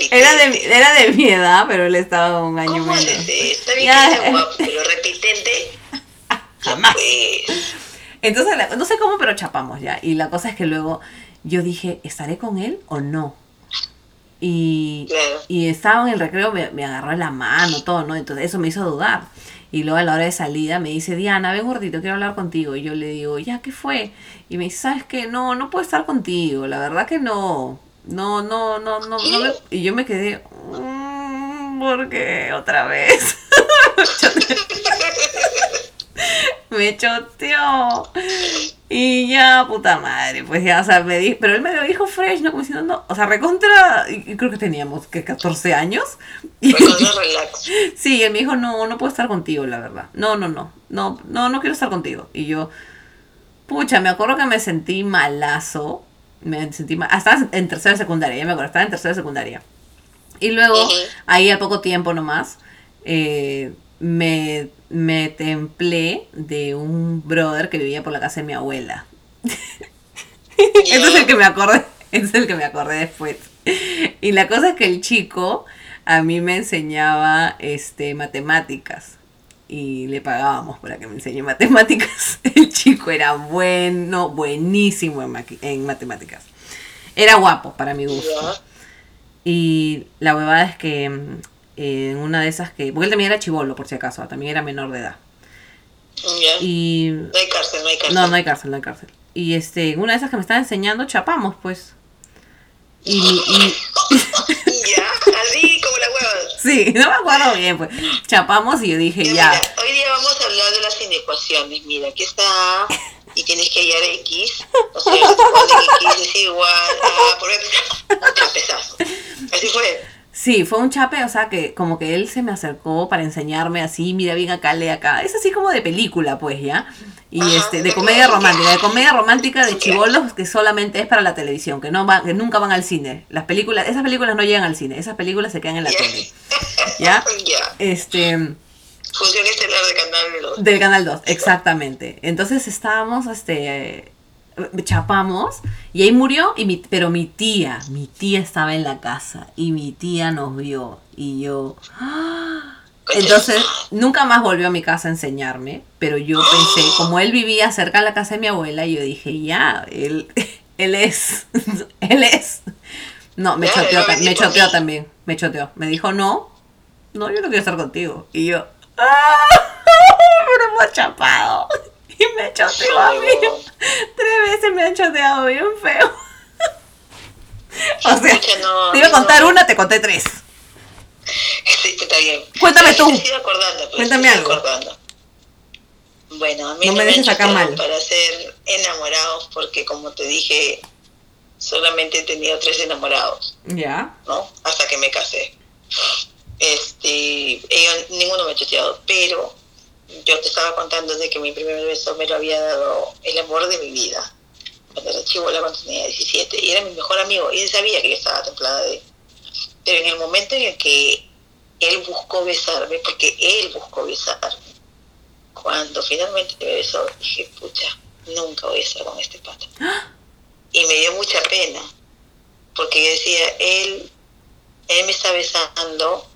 [LAUGHS] Era de, era de mi edad, pero él estaba un año ¿Cómo menos. Está bien que guapo, pero repitente. [LAUGHS] Jamás. Pues. Entonces, no sé cómo, pero chapamos ya. Y la cosa es que luego yo dije, ¿estaré con él o no? Y, y estaba en el recreo, me, me agarró la mano, todo, ¿no? Entonces eso me hizo dudar. Y luego a la hora de salida me dice, Diana, ven gordito, quiero hablar contigo. Y yo le digo, ya, ¿qué fue? Y me dice, ¿sabes qué? No, no puedo estar contigo, la verdad que no. No, no, no, no. no Y yo me quedé, mmm, ¿por qué? Otra vez. [LAUGHS] me choteó. Y ya, puta madre, pues ya, o sea, me dijo, pero él me dijo fresh, ¿no? Como diciendo, no, o sea, recontra, y creo que teníamos, que 14 años. Y, [LAUGHS] relax. Sí, él me dijo, no, no puedo estar contigo, la verdad. No, no, no, no, no, no quiero estar contigo. Y yo, pucha, me acuerdo que me sentí malazo, me sentí mal, estaba en tercera secundaria, ya me acuerdo, estaba en tercera secundaria. Y luego, ahí al poco tiempo nomás, eh, me, me templé de un brother que vivía por la casa de mi abuela. Ese es el que me acordé, es el que me acordé después. Y la cosa es que el chico a mí me enseñaba este matemáticas y le pagábamos para que me enseñe matemáticas. [LAUGHS] El chico era bueno, buenísimo en, en matemáticas. Era guapo para mi gusto. Y la huevada es que mm, en una de esas que. Porque él también era chivolo, por si acaso, también era menor de edad. Y. No hay cárcel, no hay cárcel. No, no hay cárcel, no hay cárcel. Y este, una de esas que me estaba enseñando, chapamos, pues. Y. y... [LAUGHS] ya, así como la hueva. Sí, no me acuerdo bien, pues. Chapamos y yo dije, ya. hoy día vamos a hablar de las inecuaciones. Mira, aquí está y tienes que hallar X. O sea, X es igual a. Por ejemplo, un Así fue. Sí, fue un chape, o sea, que como que él se me acercó para enseñarme así, mira bien acá, lee acá. Es así como de película, pues, ¿ya? Y este, de comedia romántica, de comedia romántica de chivolos que solamente es para la televisión, que no van, que nunca van al cine. Las películas, esas películas no llegan al cine, esas películas se quedan en la tele. ¿Ya? [LAUGHS] Este Función estelar de Canal 2. Del Canal 2, exactamente. Entonces estábamos, este, chapamos y ahí murió, y mi, pero mi tía, mi tía estaba en la casa y mi tía nos vio y yo... ¡ah! Entonces, nunca más volvió a mi casa a enseñarme, pero yo pensé, como él vivía cerca de la casa de mi abuela, yo dije, ya, él, [LAUGHS] él es, [LAUGHS] él es. No, me choteó, me choteó también, me choteó. Me dijo, no, no, yo no quiero estar contigo. Y yo, ¡ah! [LAUGHS] Pero hemos chapado. [LAUGHS] Y me choteó a mí. Tres veces me han choteado bien feo. [LAUGHS] o sea, te iba a contar una, te conté tres. Sí, está bien. Cuéntame tú. Estoy acordando, pues, Cuéntame algo. Acordando. Bueno, a mí no, me dejes acá mal. Para ser enamorados, porque como te dije, solamente he tenido tres enamorados. Ya. ¿No? Hasta que me casé. Este, ellos, ninguno me ha choteado, pero yo te estaba contando de que mi primer beso me lo había dado el amor de mi vida. Cuando era chivola, cuando tenía 17. Y era mi mejor amigo. Y él sabía que yo estaba templada de él. Pero en el momento en el que él buscó besarme, porque él buscó besarme, cuando finalmente me besó, dije, pucha, nunca voy a estar con este pato. Y me dio mucha pena. Porque yo decía, él, él me está besando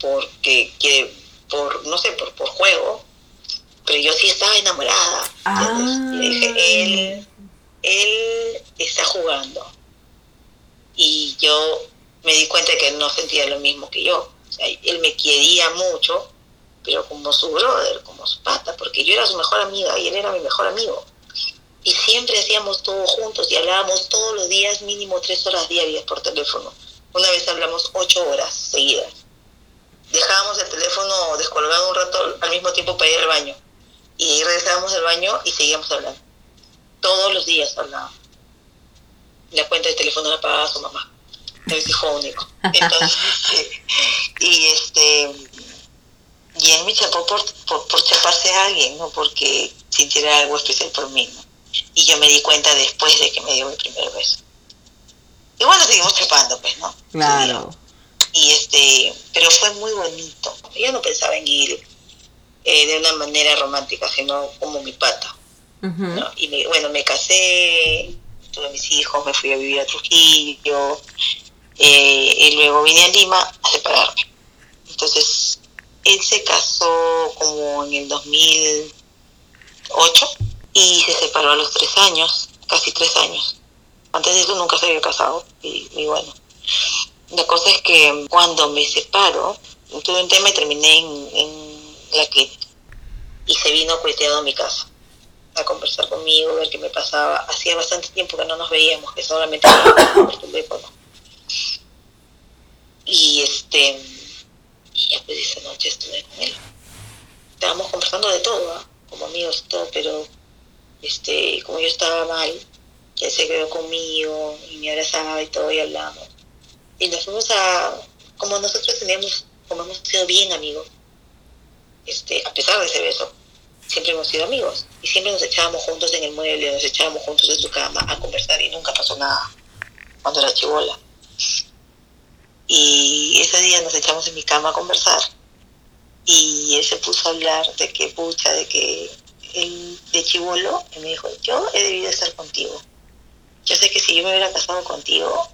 porque quiere por, no sé, por, por juego, pero yo sí estaba enamorada. Ah. Y dije, él, él está jugando. Y yo me di cuenta que él no sentía lo mismo que yo. O sea, él me quería mucho, pero como su brother, como su pata, porque yo era su mejor amiga y él era mi mejor amigo. Y siempre hacíamos todo juntos y hablábamos todos los días, mínimo tres horas diarias por teléfono. Una vez hablamos ocho horas seguidas. Dejábamos el teléfono descolgado un rato al mismo tiempo para ir al baño. Y regresábamos al baño y seguíamos hablando. Todos los días hablábamos. La cuenta de teléfono la pagaba su mamá. Es hijo único. Entonces, [LAUGHS] [LAUGHS] y este y él me chapó por, por, chaparse a alguien, no porque sintiera algo especial por mí. ¿no? Y yo me di cuenta después de que me dio mi primer beso. Y bueno, seguimos chapando, pues, ¿no? Claro. Y este, pero fue muy bonito. Yo no pensaba en ir eh, de una manera romántica, sino como mi pata. ¿no? Y bueno, me casé, tuve mis hijos, me fui a vivir a Trujillo, eh, y luego vine a Lima a separarme. Entonces, él se casó como en el 2008 y se separó a los tres años, casi tres años. Antes de eso nunca se había casado y, bueno. La cosa es que cuando me separo, tuve un tema y terminé en, la que y se vino cueteado a mi casa a conversar conmigo, ver qué me pasaba. Hacía bastante tiempo que no nos veíamos, que solamente por teléfono. Y este y ya pues esa noche estuve con él. Estábamos conversando de todo, ¿ah? como amigos y todo, pero este, como yo estaba mal, él se quedó conmigo y me abrazaba y todo y hablamos. Y nos fuimos a, como nosotros teníamos, como hemos sido bien amigos, este, a pesar de ese beso, siempre hemos sido amigos. Y siempre nos echábamos juntos en el mueble, nos echábamos juntos en su cama a conversar y nunca pasó nada cuando era chivola. Y ese día nos echamos en mi cama a conversar y él se puso a hablar de que pucha, de que él de chivolo y me dijo, yo he debido estar contigo. Yo sé que si yo me hubiera casado contigo,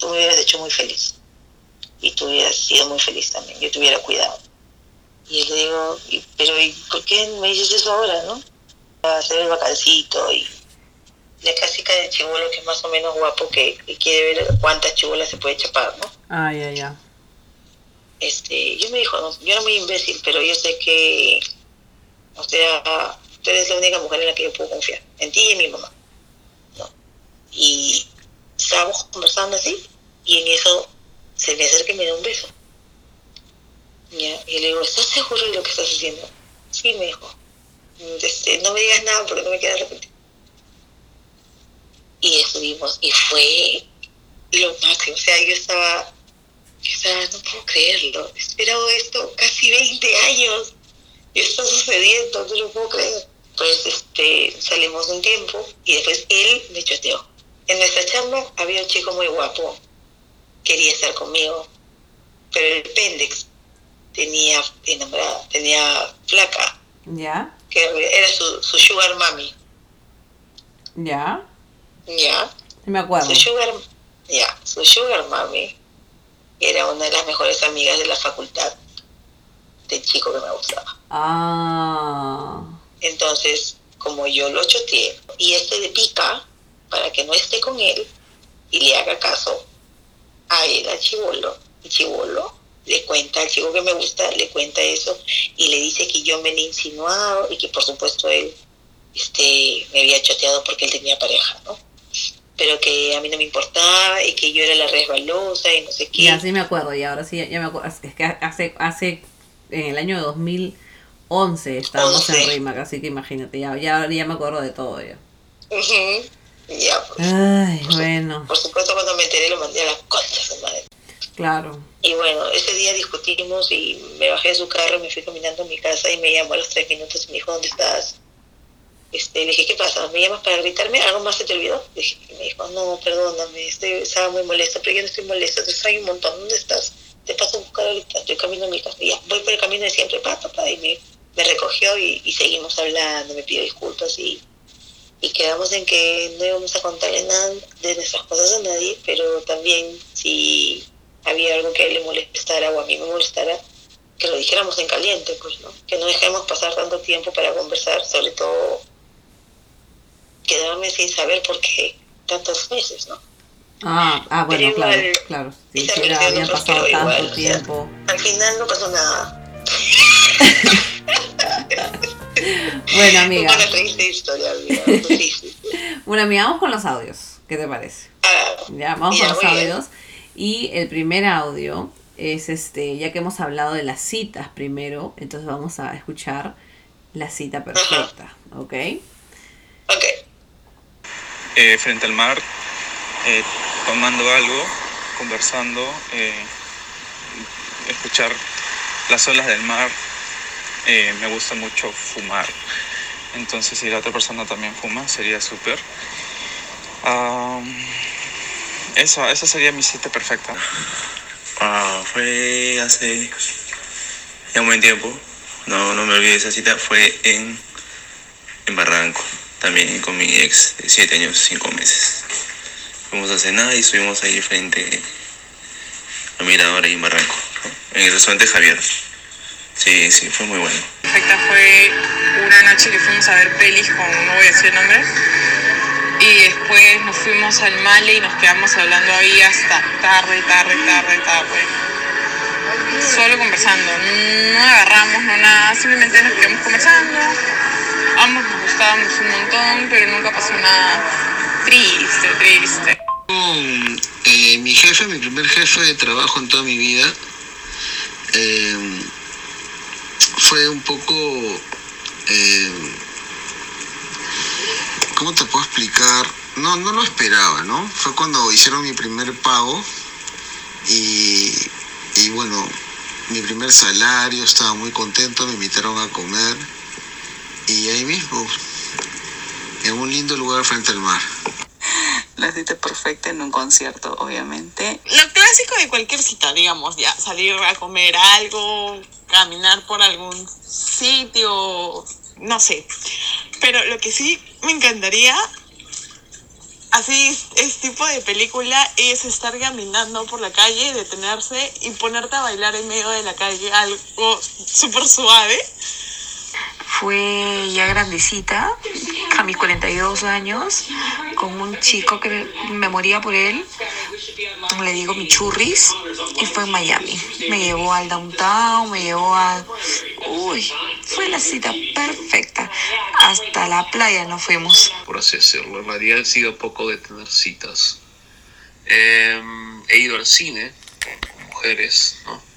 tú me hubieras hecho muy feliz. Y tú hubieras sido muy feliz también, yo te hubiera cuidado. Y él le digo, pero ¿y por qué me dices eso ahora, no? a hacer el bacancito y la clásica de chivolo que es más o menos guapo que, quiere ver cuántas chibolas se puede chapar, ¿no? Ah, ya, ya. Este, yo me dijo, yo era muy imbécil, pero yo sé que, o sea, tú eres la única mujer en la que yo puedo confiar, en ti y en mi mamá, ¿no? Y estábamos conversando así, y en eso se me acerca y me da un beso. Y le digo, ¿estás seguro de lo que estás haciendo? Sí, me dijo. Este, no me digas nada porque no me queda arrepentido y estuvimos, y fue lo máximo, o sea, yo estaba, yo estaba, no puedo creerlo, he esperado esto casi 20 años, y está sucediendo, no lo puedo creer. Pues este, salimos un tiempo y después él me choteó. En nuestra chamba había un chico muy guapo, quería estar conmigo, pero el pendex tenía enamorada, tenía flaca. ¿Ya? Que era su, su sugar mami. ¿Ya? Ya. me acuerdo. Su sugar, ya, su sugar mami era una de las mejores amigas de la facultad del chico que me gustaba. Ah. Entonces, como yo lo choteé y este le pica para que no esté con él y le haga caso a él, al chivolo, y chivolo le cuenta al chico que me gusta, le cuenta eso y le dice que yo me le he insinuado y que por supuesto él este, me había choteado porque él tenía pareja, ¿no? pero que a mí no me importaba y que yo era la resbalosa y no sé qué. Ya, sí me acuerdo, y ahora sí, ya me acuerdo. Es que hace, hace en el año 2011 estábamos en RIMAC, así que imagínate, ya, ya, ya me acuerdo de todo ya. Ya, pues. Ay, bueno. Por supuesto, cuando me enteré lo mandé a las conchas, madre. Claro. Y bueno, ese día discutimos y me bajé de su carro, me fui caminando a mi casa y me llamó a los tres minutos y me dijo, ¿dónde estás? Este, le dije, ¿qué pasa? ¿Me llamas para gritarme? ¿Algo más se te olvidó? dije, me dijo, no, perdóname, estoy, estaba muy molesta, pero yo no estoy molesta, te extraño un montón, ¿dónde estás? Te paso a buscar ahorita, estoy camino a mi casa, ya, voy por el camino de siempre, pa, papá, y me, me recogió y, y, seguimos hablando, me pidió disculpas y, y quedamos en que no íbamos a contarle nada de nuestras cosas a nadie, pero también si había algo que a él le molestara o a mí me molestara, que lo dijéramos en caliente, pues, ¿no? Que no dejemos pasar tanto tiempo para conversar, sobre todo quedarme sin saber por qué tantos meses, ¿no? Ah, ah bueno, claro, claro. Sí, sí, había pasado tanto tiempo. al final no pasó nada. [LAUGHS] [LAUGHS] bueno, amiga. Una triste historia, amiga. Bueno, mira, vamos con los audios. ¿Qué te parece? Ah, Ya, vamos Ya, con los bien. audios. Y el primer audio es este, ya que hemos hablado de las citas primero, entonces vamos a escuchar la cita perfecta, ¿ok? ok. eh, frente al mar, eh, tomando algo, conversando, eh, escuchar las olas del mar. Eh, me gusta mucho fumar. Entonces, si la otra persona también fuma, sería súper. Eso, esa sería mi cita perfecta. Ah, fue hace ya un buen tiempo. No, no me olvidé esa cita. Fue en, en Barranco. También con mi ex de 7 años, 5 meses. Fuimos a cenar y estuvimos ahí frente a Mirador ahí en Barranco. En el restaurante Javier. Sí, sí, fue muy bueno. perfecta fue una noche que fuimos a ver pelis con, no voy a decir el nombre, y después nos fuimos al Male y nos quedamos hablando ahí hasta tarde, tarde, tarde, tarde. Solo conversando, no agarramos, no nada, simplemente nos quedamos conversando. Ambos nos gustábamos un montón, pero nunca pasó nada triste, triste. con eh, mi jefe, mi primer jefe de trabajo en toda mi vida, eh, fue un poco, eh, ¿cómo te puedo explicar? No, no lo esperaba, ¿no? Fue cuando hicieron mi primer pago y, y bueno, mi primer salario, estaba muy contento, me invitaron a comer y ahí mismo, en un lindo lugar frente al mar. La cita perfecta en un concierto, obviamente. Lo clásico de cualquier cita, digamos, ya salir a comer algo, caminar por algún sitio, no sé. Pero lo que sí me encantaría, así es, tipo de película, es estar caminando por la calle, detenerse y ponerte a bailar en medio de la calle algo súper suave. Fue ya grandecita, a mis 42 años, con un chico que me, moría por él. Le digo mi churris y fue en Miami. Me llevó al downtown, me llevó a... Uy, fue la cita perfecta. Hasta la playa nos fuimos. por así decirlo. En realidad he sido poco de tener citas. Eh, he ido al cine con mujeres, ¿no?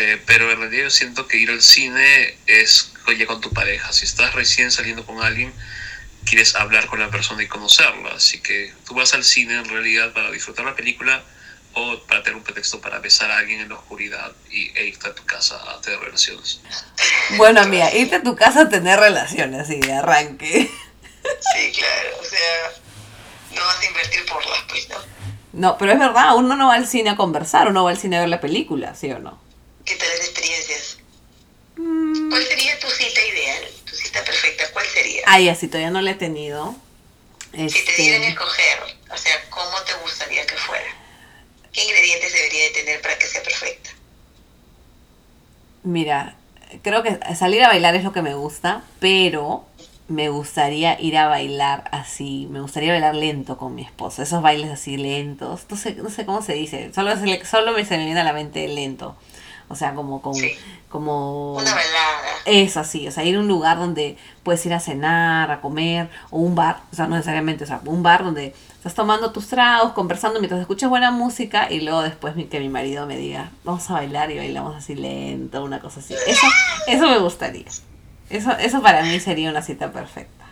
Eh, pero en realidad yo siento que ir al cine es oye con tu pareja. Si estás recién saliendo con alguien, quieres hablar con la persona y conocerla. Así que tú vas al cine en realidad para disfrutar la película o para tener un pretexto para besar a alguien en la oscuridad y, e irte a tu casa a tener relaciones. Bueno, mira, irte a tu casa a tener relaciones de arranque. Sí, claro. O sea, no vas a invertir por las, pues, ¿no? No, pero es verdad, uno no va al cine a conversar, uno va al cine a ver la película, ¿sí o no? ¿Qué tal las experiencias? Mm, ¿Cuál sería tu cita ideal? Tu cita perfecta, ¿cuál sería? Ay, así todavía no la he tenido. Si te dieran a Este, escoger, o sea, ¿cómo te gustaría que fuera? ¿Qué ingredientes debería de tener para que sea perfecta? mira, creo que salir a bailar es lo que me gusta, pero me gustaría ir a bailar así, me gustaría bailar lento con mi esposo, esos bailes así lentos, no sé, no sé cómo se dice, solo, solo me, se me viene a la mente lento, o sea, como, con, Sí. como... Una balada. Es así, o sea, ir a un lugar donde puedes ir a cenar, a comer, o un bar, o sea, no necesariamente, o sea, un bar donde estás tomando tus tragos, conversando mientras escuchas buena música y luego después mi- que mi marido me diga, vamos a bailar y bailamos así lento, una cosa así. Eso, eso me gustaría. Eso, eso para mí sería una cita perfecta.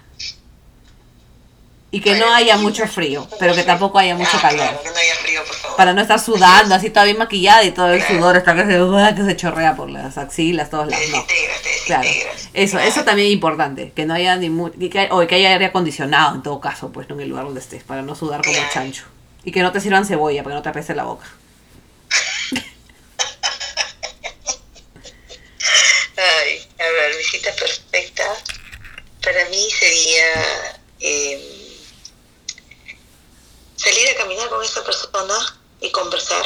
Y que no haya mucho frío, pero que tampoco haya mucho Ah, calor. Claro, que no haya frío, por favor. Para no estar sudando, así toda bien maquillada y todo el sudor está que se, que se chorrea por las axilas, todos Te lados. No. Claro, eso, eso también es importante, que no haya ni mu- que, o que haya aire acondicionado en todo caso, pues no en el lugar donde estés, para no sudar como Claro. chancho. Y que no te sirvan cebolla, para que no te apeste la boca. [LAUGHS] Ay, a ver, mi cita perfecta para mí sería eh, salir a caminar con esa persona y conversar.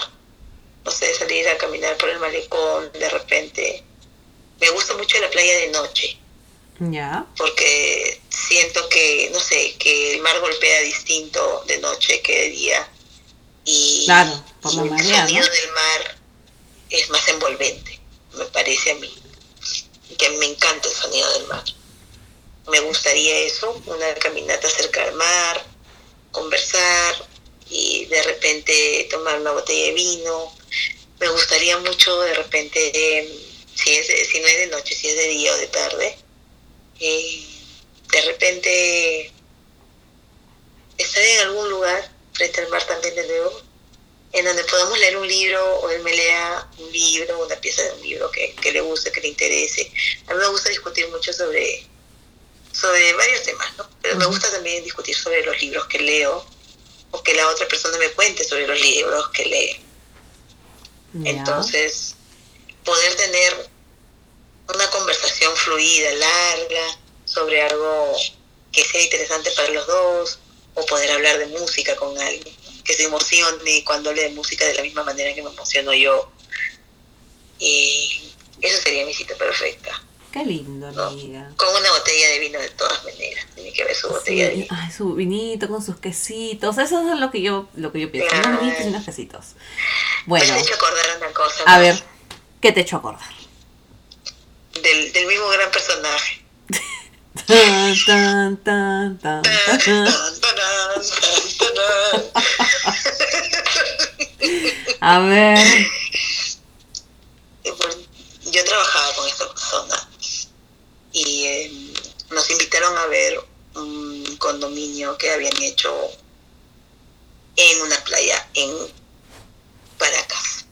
No sé, salir a caminar por el malecón de repente. Me gusta mucho la playa de noche Ya. porque siento que, no sé, que el mar golpea distinto de noche que de día. Y, Claro, por la y el sonido ¿no? del mar es más envolvente, me parece a mí. Que me encanta el sonido del mar. me gustaría eso, una caminata cerca al mar, conversar y de repente tomar una botella de vino. Me gustaría mucho de repente, eh, si, es, si no es de noche, si es de día o de tarde, eh, de repente estar en algún lugar frente al mar también de nuevo, en donde podamos leer un libro o él me lea un libro, una pieza de un libro que, que le guste, que le interese. A mí me gusta discutir mucho sobre, sobre varios temas, ¿no? Pero me gusta también discutir sobre los libros que leo o que la otra persona me cuente sobre los libros que lee. Entonces, poder tener una conversación fluida, larga, sobre algo que sea interesante para los dos, o poder hablar de música con alguien, que se emocione cuando hable de música de la misma manera que me emociono yo. Y eso sería mi cita perfecta. Qué lindo, amiga. Con una botella de vino de todas maneras. Tiene que haber su botella de vino. ay, su vinito con sus quesitos. Eso es lo que yo, lo que yo pienso. Unos vinitos y unos quesitos. Bueno, Me has hecho acordar una cosa. a más ver, ¿qué te echo acordar? Del, del mismo gran personaje. Tan, tan, tan, tan, tan. A ver. [LAUGHS] Yo trabajaba con esta persona y eh, nos invitaron a ver un condominio que habían hecho en una playa en Paracas.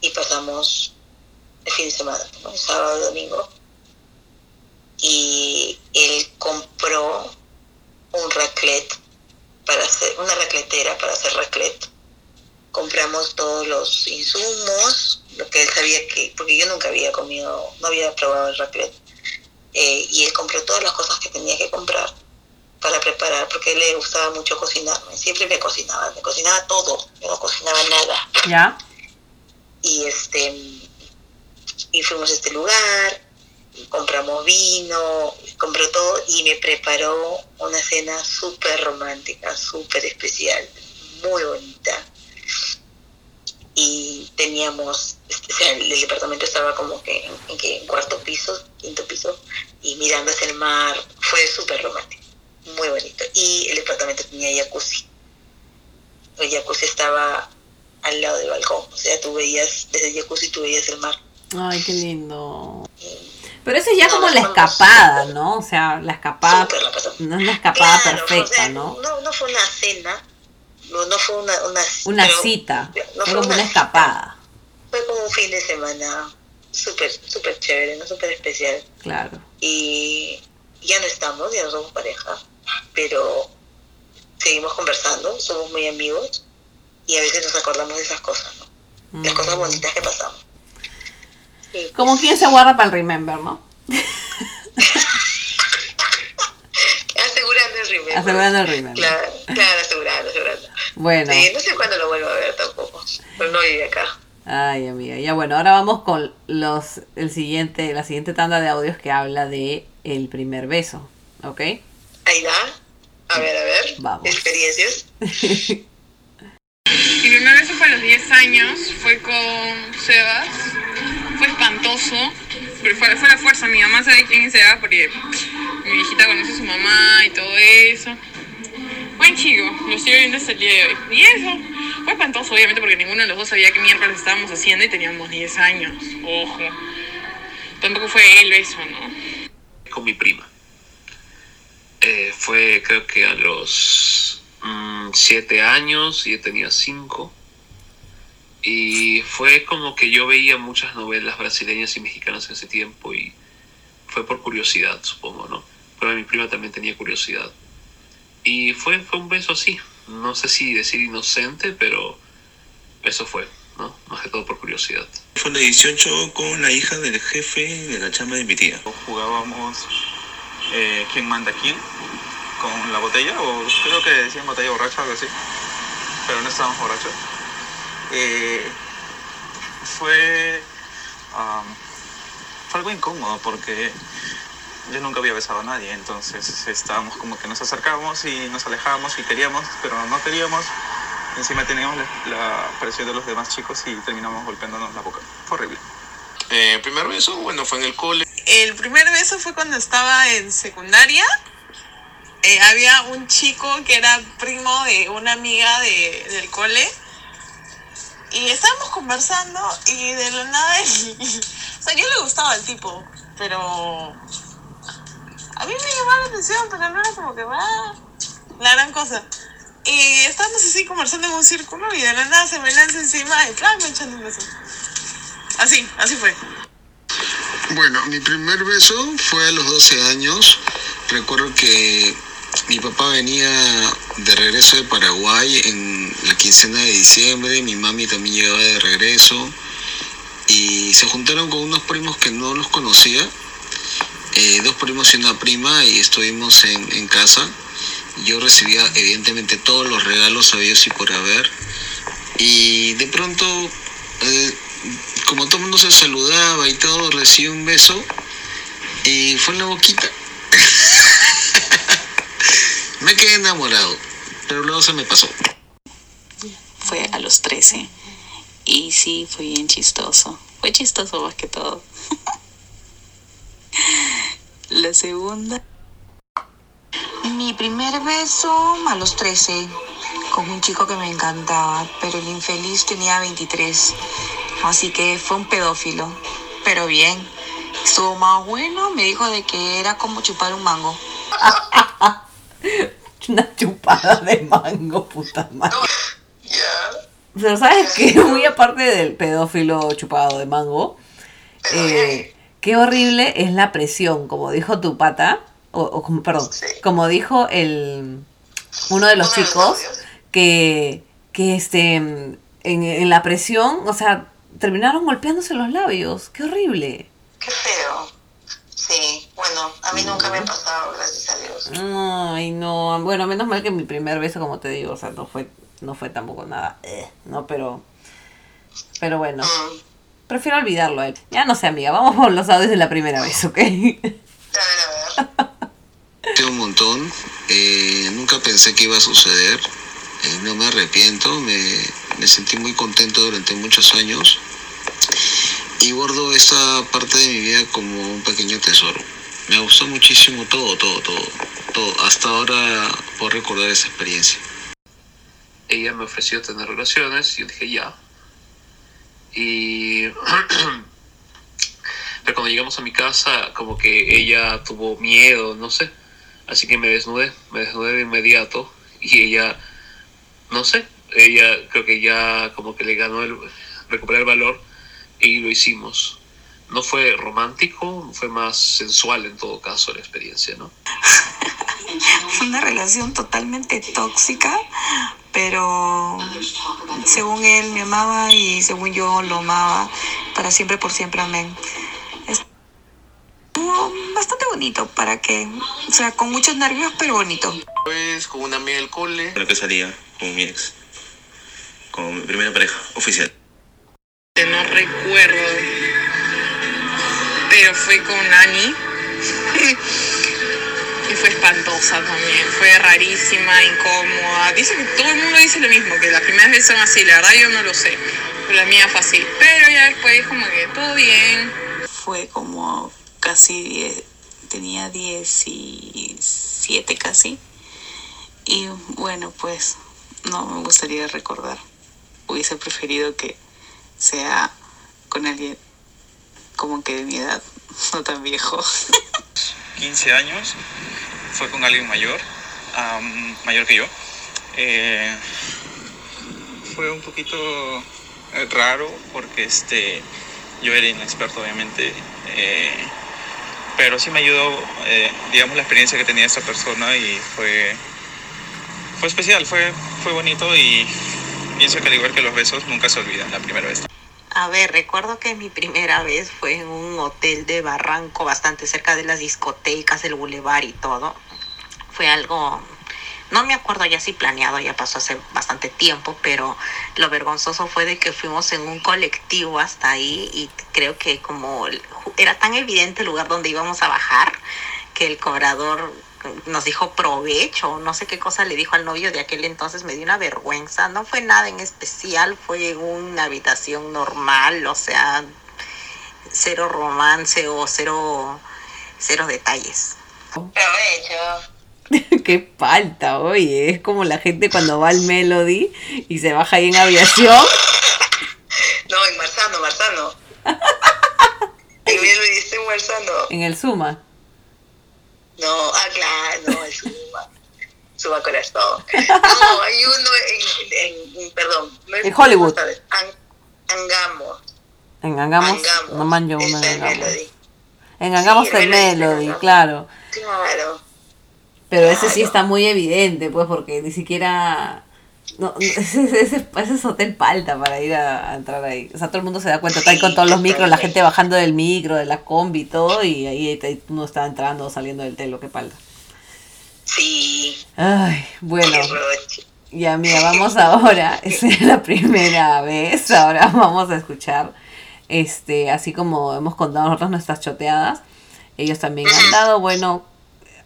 Y pasamos el fin de semana, ¿no? sábado domingo. Y él compró un raclette para hacer una racletera para hacer raclette compramos todos los insumos, lo que él sabía que, porque yo nunca había comido, no había probado el raclette, eh, y él compró todas las cosas que tenía que comprar para preparar, porque él le gustaba mucho cocinarme, siempre me cocinaba, me cocinaba todo, yo no cocinaba nada, ¿Ya? y este, y fuimos a este lugar, y compramos vino, compró todo, y me preparó una cena súper romántica, súper especial, muy bonita. Y teníamos, o sea, el, departamento estaba como que en, en que en cuarto piso, quinto piso, y mirando hacia el mar, fue súper romántico, muy bonito. Y el departamento tenía jacuzzi. El jacuzzi estaba al lado del balcón, o sea, tú veías, desde el jacuzzi tú veías el mar. Ay, qué lindo. Pero eso es ya como la escapada, ¿no? O sea, la escapada pasamos. no es la escapada Claro, fue, o perfecta, sea, ¿no? No, no fue una cena, no, no fue una... Una, Una pero- cita, no fue como una escapada, Fue como un fin de semana súper, súper chévere, ¿no? Súper especial. claro. y ya no estamos, ya no somos pareja, pero seguimos conversando, somos muy amigos y a veces nos acordamos de esas cosas, ¿no? Las cosas bonitas que pasamos. Y, Como quien se guarda para el remember, ¿no? [LAUGHS] asegurando el remember. Asegurando el remember. Claro, claro, asegurando, asegurando. Bueno, Sí, no sé cuándo lo vuelvo a ver tampoco, pero no vive acá. Ay amiga, ya bueno, ahora vamos con los el siguiente, la siguiente tanda de audios que habla de el primer beso, ¿ok? Ahí va. A ver, a ver. Vamos. Experiencias. [LAUGHS] Mi primer beso fue a los 10 años, fue con Sebas, fue espantoso, pero fue, fue la fuerza, mi mamá sabe quién es Sebas porque mi viejita conoce a su mamá y todo eso. Buen chico, lo estoy viendo hasta el día de hoy. Y eso, fue espantoso obviamente porque ninguno de los dos sabía qué miércoles estábamos haciendo y teníamos 10 años, ojo. Tampoco fue el beso, ¿no? con mi prima. Eh, fue creo que a los 7 años, y yo tenía 5. Y fue como que yo veía muchas novelas brasileñas y mexicanas en ese tiempo y fue por curiosidad, supongo, ¿no? Pero mi prima también tenía curiosidad. Y fue, fue un beso así. No sé si decir inocente, pero eso fue, ¿no? Más que todo por curiosidad. Fue la 18 con la hija del jefe de la chamba de mi tía. Jugábamos eh, quién manda quién con la botella, o creo que decían botella borracha, algo así, pero no estábamos borrachos. Eh, fue, am, fue algo incómodo porque yo nunca había besado a nadie, entonces estábamos como que nos acercábamos y nos alejábamos y queríamos, pero no queríamos. Encima teníamos la, la presión de los demás chicos y terminamos golpeándonos la boca. Fue horrible. Eh, primer beso, bueno, fue en el cole. El primer beso fue cuando estaba en secundaria. Eh, había un chico que era primo de una amiga de, del cole. Y estábamos conversando y de la nada... [LAUGHS] o sea, yo le gustaba el tipo, pero... A mí me llamaba la atención, pero no era como que va la gran cosa. Y estábamos así conversando en un círculo y de la nada se me lanza encima y plan me echando un beso. Así, así fue. Bueno, mi primer beso fue a los 12 años. Recuerdo que mi papá venía de regreso de Paraguay en la quincena de diciembre, mi mami también llegaba de regreso y se juntaron con unos primos que no los conocía, eh, dos primos y una prima y estuvimos en, en casa. Yo recibía evidentemente todos los regalos habidos y por haber y de pronto, eh, como todo el mundo se saludaba y todo, recibí un beso y fue en la boquita. [LAUGHS] Me quedé enamorado, pero luego se me pasó. Fue a los 13. Y sí, fue bien chistoso. Fue chistoso más que todo. [LAUGHS] [LAUGHS] La segunda. Mi primer beso a los 13 con un chico que me encantaba, pero el infeliz tenía 23. Así que fue un pedófilo, pero bien. Estuvo más bueno, me dijo de que era como chupar un mango. [LAUGHS] Una chupada de mango, puta madre. Pero sabes que muy aparte del pedófilo chupado de mango, eh, qué horrible es la presión, como dijo tu pata, o, o como, perdón, como dijo el uno de los chicos, que, que este en, en la presión, o sea, terminaron golpeándose los labios. Qué horrible. Qué feo. Sí, bueno, a mí nunca me ha pasado, gracias a Dios. Ay, no. Bueno, menos mal que mi primer beso, como te digo, o sea, no fue, no fue tampoco nada. eh, no, pero. Pero bueno. Prefiero olvidarlo a él. Ya no sé, amiga. Vamos por los audios de la primera vez, ¿ok? un montón. eh, nunca pensé que iba a suceder. eh, no me arrepiento. Me, me sentí muy contento durante muchos años. Y guardo esta parte de mi vida como un pequeño tesoro. Me gustó muchísimo todo, todo, todo. todo. Hasta ahora puedo recordar esa experiencia. ella me ofreció tener relaciones y yo dije ya. Y [CLEARS THROAT] pero cuando llegamos a mi casa, como que ella tuvo miedo, no sé. Así que me desnudé, me desnudé de inmediato y ella, no sé, ella creo que ya como que le ganó el recuperar el valor y lo hicimos. No fue romántico, fue más sensual en todo caso la experiencia, ¿no? Fue [LAUGHS] una relación totalmente tóxica, pero según él me amaba y según yo lo amaba, para siempre, por siempre, amén. Estuvo bastante bonito, para que, o sea, con muchos nervios, pero bonito. Pues con una amiga del cole. La que salía con mi ex. Con mi primera pareja oficial. No recuerdo. Pero fue con Ani. [LAUGHS] y fue espantosa también. Fue rarísima, incómoda. Dice que todo el mundo dice lo mismo, que las primeras veces son así. La verdad yo no lo sé. Pero la mía fue así. Pero ya después como que todo bien. Fue como casi 10, tenía 17 casi. Y bueno, pues no me gustaría recordar. Hubiese preferido que sea con alguien como que de mi edad, [LAUGHS] no tan viejo. 15 años, fue con alguien mayor, mayor que yo. Eh, fue un poquito eh, raro porque este, yo era inexperto obviamente, eh, pero sí me ayudó, digamos, la experiencia que tenía esta persona y fue, fue especial, fue, fue bonito y pienso que al igual que los besos nunca se olvidan la primera vez. A ver, recuerdo que mi primera vez fue en un hotel de Barranco, bastante cerca de las discotecas, el bulevar y todo. Fue algo, no me acuerdo ya si planeado, ya pasó hace bastante tiempo, pero lo vergonzoso fue de que fuimos en un colectivo hasta ahí y creo que como era tan evidente el lugar donde íbamos a bajar que el cobrador nos dijo provecho, no sé qué cosa le dijo al novio de aquel entonces, me dio una vergüenza, no fue nada en especial, fue en una habitación normal, o sea, cero romance o cero, cero detalles. Provecho. [LAUGHS] Qué falta, oye. Es como la gente cuando va al Melody y se baja ahí en aviación. [LAUGHS] No, en Marzano, Marzano. [LAUGHS] En Melody está en Marzano. En el Suma. No, ah, claro, no, es Suba. Suba corazón. No, hay uno en, en, perdón. no es- En Hollywood. ¿sabes? An- Angamo. En Angamos. Angamos. No manjo uno en Angamos. Melody. En Angamos Sí, el el Melody, Melody, ¿no? claro. Claro. Pero ese sí está muy evidente, pues, porque ni siquiera. No, [LAUGHS] ese, ese, es hotel palta para ir a, a entrar ahí. O sea, todo el mundo se da cuenta. Está ahí con todos los micros, la gente bajando del micro, de la combi y todo, y ahí, ahí uno está entrando o saliendo del telo, qué palta. Sí. Ay, bueno. Ya, mira, vamos ahora. [LAUGHS] Esa es la primera vez. Ahora vamos a escuchar, este, así como hemos contado nosotros nuestras choteadas. Ellos también han dado, bueno,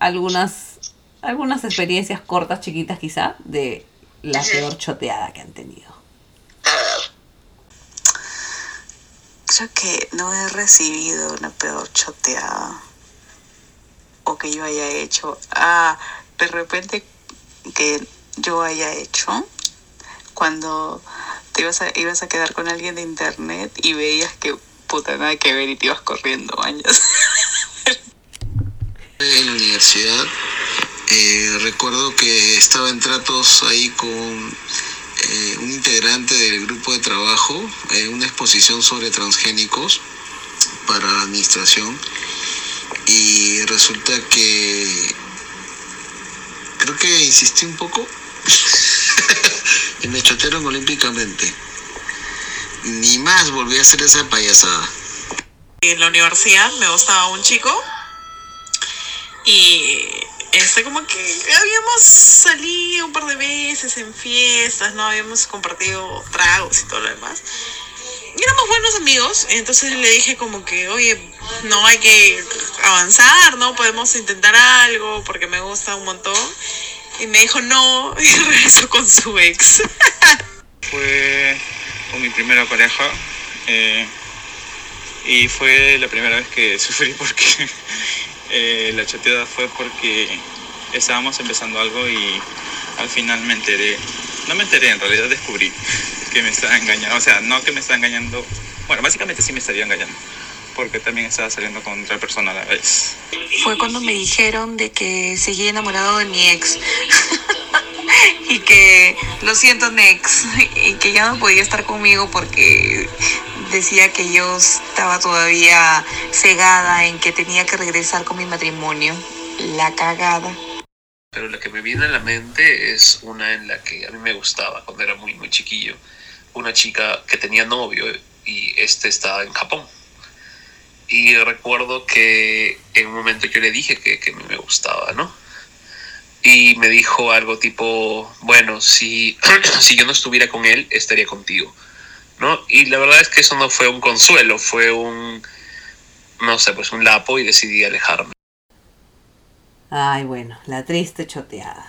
algunas, algunas experiencias cortas, chiquitas quizá, de la peor choteada que han tenido. Creo que no he recibido una peor choteada. O que yo haya hecho. Ah, de repente que yo haya hecho. Cuando te ibas a, ibas a quedar con alguien de internet y veías que puta nada que ver y te ibas corriendo años. [LAUGHS] En la universidad eh, recuerdo que estaba en tratos ahí con eh, un integrante del grupo de trabajo en una exposición sobre transgénicos para administración y resulta que creo que insistí un poco [LAUGHS] y me chotearon olímpicamente. Ni más volví a hacer esa payasada. En la universidad me gustaba un chico y este como que habíamos salido un par de veces en fiestas, no habíamos compartido tragos y todo lo demás. Y éramos buenos amigos, entonces le dije como que, oye, no hay que avanzar, ¿no? Podemos intentar algo porque me gusta un montón. Y me dijo no [LAUGHS] y regresó con su ex. [LAUGHS] Fue con mi primera pareja eh, y fue la primera vez que [LAUGHS] sufrí porque eh, la chateada fue porque estábamos empezando algo y al final me enteré, no me enteré, en realidad descubrí [LAUGHS] que me estaba engañando, o sea, no que me estaba engañando, bueno, básicamente sí me estaría engañando, porque también estaba saliendo con otra persona a la vez. Fue cuando me dijeron de que seguía enamorado de mi ex. [LAUGHS] y que lo siento Nex [LAUGHS] y que ya no podía estar conmigo porque decía que yo estaba todavía cegada en que tenía que regresar con mi matrimonio. La cagada. Pero la que me viene a la mente es una en la que a mí me gustaba cuando era muy, muy chiquillo. Una chica que tenía novio y este estaba en Japón. Y recuerdo que en un momento yo le dije que, que me gustaba, ¿no? Y me dijo algo tipo, bueno, si, [CLEARS THROAT] si yo no estuviera con él, estaría contigo, ¿no? Y la verdad es que eso no fue un consuelo, fue un, no sé, pues un lapo y decidí alejarme. Ay, bueno, la triste choteada.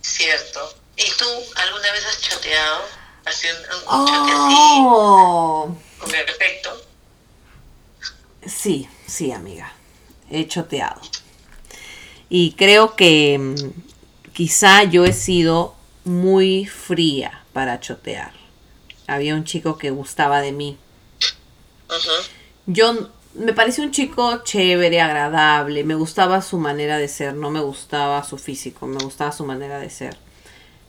Cierto. ¿Y tú alguna vez has choteado? ¿Has sido un, un chote Oh, así? Perfecto. sí, sí, amiga. He choteado. Y creo que mm, quizá yo he sido muy fría para chotear. Había un chico que gustaba de mí. Yo me pareció un chico chévere, agradable, me gustaba su manera de ser, no me gustaba su físico, me gustaba su manera de ser.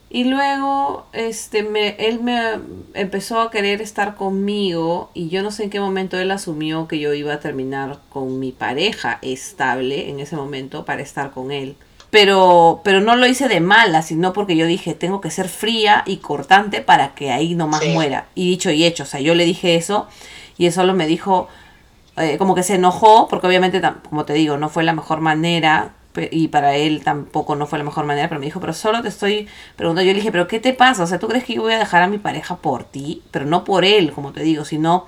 Y luego este me, él me empezó a querer estar conmigo y yo no sé en qué momento él asumió que yo iba a terminar con mi pareja estable en ese momento para estar con él. Pero, pero no lo hice de mala, sino porque yo dije, tengo que ser fría y cortante para que ahí nomás muera. Y dicho y hecho, o sea, yo le dije eso y él solo me dijo, eh, como que se enojó, porque obviamente, como te digo, no fue la mejor manera, y para él tampoco no fue la mejor manera, pero me dijo, pero solo te estoy preguntando, yo le dije, pero ¿qué te pasa? O sea, ¿tú crees que yo voy a dejar a mi pareja por ti? Pero no por él, como te digo, sino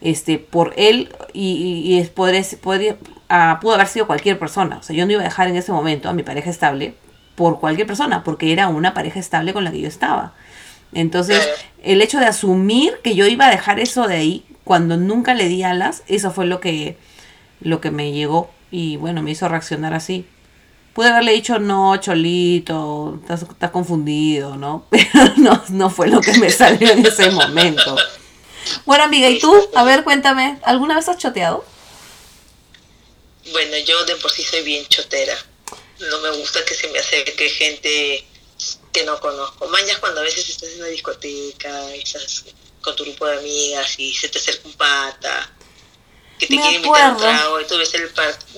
este por él y, y, y es- podría- ah, pudo haber sido cualquier persona. O sea, yo no iba a dejar en ese momento a mi pareja estable por cualquier persona, porque era una pareja estable con la que yo estaba. Entonces, el hecho de asumir que yo iba a dejar eso de ahí, cuando nunca le di alas, eso fue lo que, lo que me llegó y bueno, me hizo reaccionar así. Pude haberle dicho, no, Cholito, estás, estás confundido, ¿no? [LAUGHS] Pero no, no fue lo que me salió en ese momento. Bueno, amiga, ¿y tú? A ver, cuéntame, ¿alguna vez has choteado? Bueno, yo de por sí soy bien chotera. No me gusta que se me acerque gente que no conozco. Mañas cuando a veces estás en una discoteca, estás con tu grupo de amigas y se te acerca un pata que te Me quiere invitar a un acuerdo. trago y tú ves, el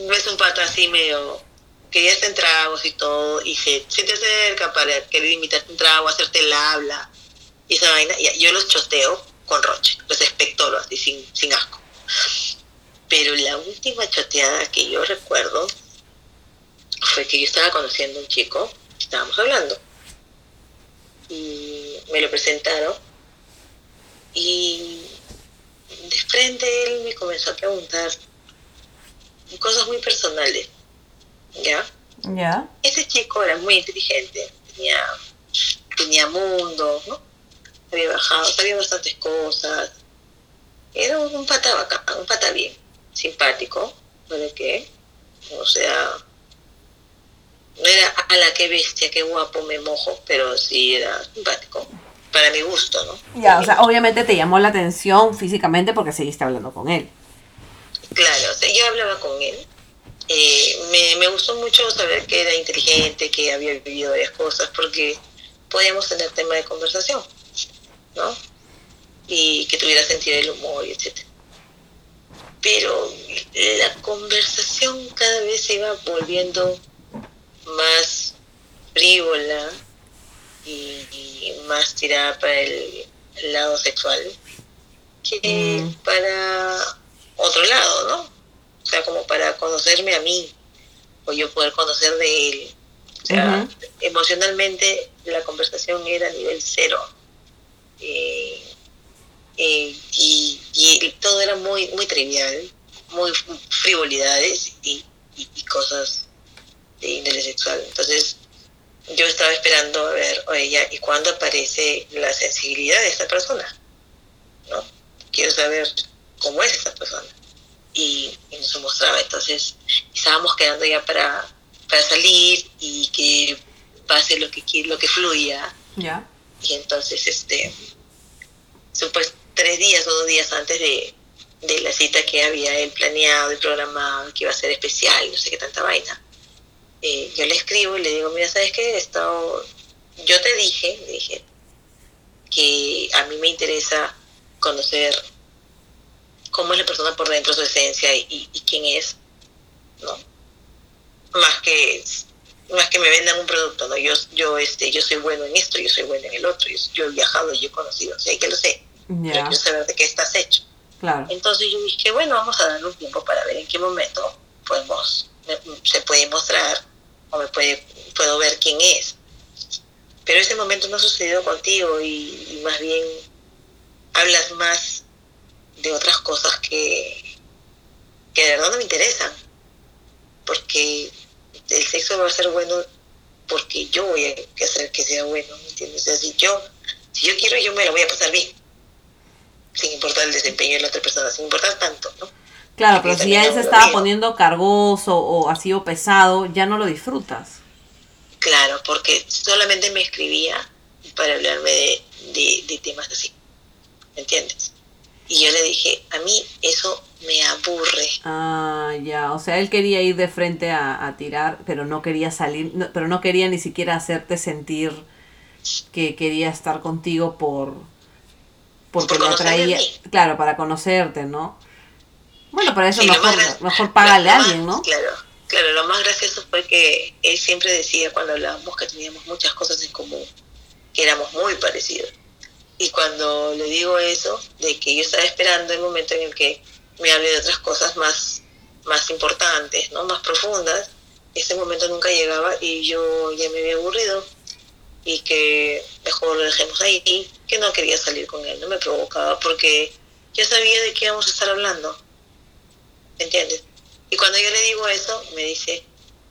ves un pata así medio que ya está en tragos y todo y se, se te acerca para querer invitarte un trago, hacerte el habla y esa vaina. y yo los choteo con roche, los espectoro así sin, sin asco. Pero la última choteada que yo recuerdo fue que yo estaba conociendo a un chico, estábamos hablando, y me lo presentaron, y de frente él me comenzó a preguntar cosas muy personales, ¿ya? Ya. Ese chico era muy inteligente, tenía, tenía mundo, ¿no? Había bajado, sabía bastantes cosas. Era un, un pata bacán, un pata bien, simpático, ¿no de qué? O sea, no era a la que bestia, qué guapo me mojo, pero sí era simpático, para mi gusto, ¿no? Ya, o sea, obviamente te llamó la atención físicamente porque seguiste hablando con él. Claro, o sea, yo hablaba con él. Eh, me, me gustó mucho saber que era inteligente, que había vivido varias cosas, porque podíamos tener tema de conversación, ¿no? Y que tuviera sentido del humor, y etc. Pero la conversación cada vez se iba volviendo más frívola y, y más tirada para el, el lado sexual que Mm. para otro lado, ¿no? O sea, como para conocerme a mí o yo poder conocer de él. O sea, emocionalmente la conversación era a nivel cero. Eh, eh, y, y todo era muy muy trivial, muy frivolidades y, y- y cosas de índole sexual. Entonces, yo estaba esperando a ver, oye, ya, ¿y cuándo aparece la sensibilidad de esta persona? ¿No? Quiero saber cómo es esta persona. Y, y no se mostraba. Entonces, estábamos quedando ya para, para salir y que pase lo que lo que fluya. Ya. Y entonces, este, supues tres días o dos días antes de, de la cita que había él planeado y programado, que iba a ser especial, no sé qué tanta vaina, eh, yo le escribo y le digo, mira, ¿sabes qué? He estado, yo te dije, dije, que a mí me interesa conocer cómo es la persona por dentro, su esencia y, y- y quién es, ¿no? Más que más que me vendan un producto, ¿no? Yo, yo, este, yo soy bueno en esto, yo soy bueno en el otro, yo, yo he viajado, yo he conocido, o sea, que lo sé, pero Ya. quiero saber de qué estás hecho. Claro. Entonces yo dije, bueno, vamos a darle un tiempo para ver en qué momento podemos, se puede mostrar o me puede, puedo ver quién es. Pero ese momento no ha sucedido contigo y, y más bien hablas más de otras cosas que, que de verdad no me interesan. Porque el sexo va a ser bueno porque yo voy a hacer que sea bueno, ¿me entiendes? O sea, si yo, si yo quiero, yo me lo voy a pasar bien sin importar el desempeño de la otra persona, sin importar tanto, ¿no? Claro, Porque pero si ya él se estaba poniendo cargoso o así o pesado, ya no lo disfrutas. Claro, porque solamente me escribía para hablarme de, de, de temas así, ¿me entiendes? Y yo le dije, a mí eso me aburre. Ah, ya, o sea, él quería ir de frente a, a tirar, pero no quería salir, no- pero no quería ni siquiera hacerte sentir que quería estar contigo por porque Por lo conocerme a atraía, mí. claro, para conocerte, ¿no? Bueno, para eso Sí, mejor, más mejor págale a alguien, ¿no? Claro, claro, lo más gracioso fue que él siempre decía cuando hablábamos que teníamos muchas cosas en común, que éramos muy parecidos. Y cuando le digo eso, de que yo estaba esperando el momento en el que me hable de otras cosas más, más importantes, ¿no? más profundas, ese momento nunca llegaba y yo ya me había aburrido y que mejor lo dejemos ahí, que no quería salir con él, no me provocaba porque yo sabía de qué íbamos a estar hablando, ¿me entiendes? Y cuando yo le digo eso, me dice,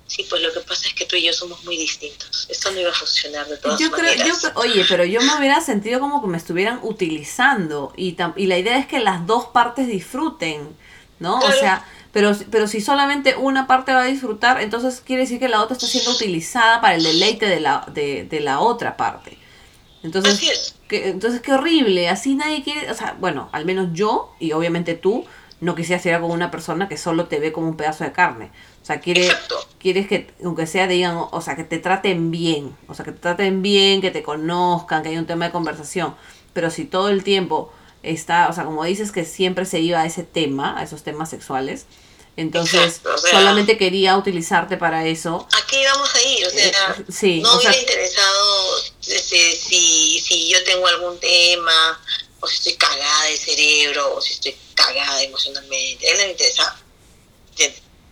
sí, pues lo que pasa es que tú y yo somos muy distintos. Esto no iba a funcionar de todas Yo creo, maneras. yo, oye, pero yo me hubiera sentido como que me estuvieran utilizando y, tam- y la idea es que las dos partes disfruten, ¿no? O sea, pero, pero si solamente una parte va a disfrutar, entonces quiere decir que la otra está siendo utilizada para el deleite de la, de, de la otra parte. Entonces, Así es. Que, entonces qué horrible, así nadie quiere, o sea, bueno, al menos yo y obviamente tú no quisieras ir con una persona que solo te ve como un pedazo de carne. O sea, quiere, Exacto. quieres que, aunque sea, digan, o sea, que te traten bien, o sea, que te traten bien, que te conozcan, que haya un tema de conversación. Pero si todo el tiempo está, o sea, como dices que siempre se iba a ese tema, a esos temas sexuales, entonces Exacto, o sea- solamente quería utilizarte para eso. ¿A qué vamos a ir? O sea, Eh, sí, no o sea- hubiera interesado este, si, si yo tengo algún tema, o si estoy cagada de cerebro, o si estoy cagada emocionalmente. A él no le interesaba.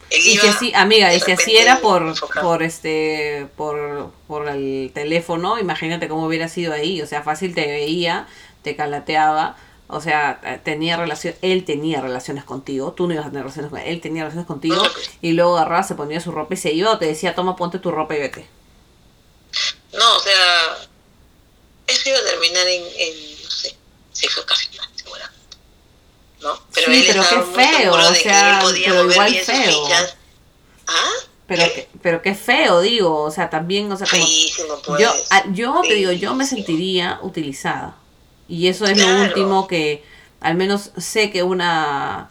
Él Y iba que sí, amiga, y si así era por, enfocado. por este, por, por el teléfono, imagínate cómo hubiera sido ahí, o sea, fácil te veía, te calateaba, o sea, eh, tenía relación, él tenía relaciones contigo, tú no ibas a tener relaciones con él, él tenía relaciones contigo, y luego agarraba, se ponía su ropa y se iba, o te decía, toma, ponte tu ropa y vete. No, o sea, eso iba a terminar en, en no sé, sexo ocasional, seguramente. ¿No? Sí, él pero estaba qué feo, o sea, pero igual feo. ¿Ah? Pero, que- pero qué feo, digo, o sea, también, o sea, como... Pues. Yo, a- yo te digo, yo me sentiría utilizada. Y eso es lo último que, al menos sé que una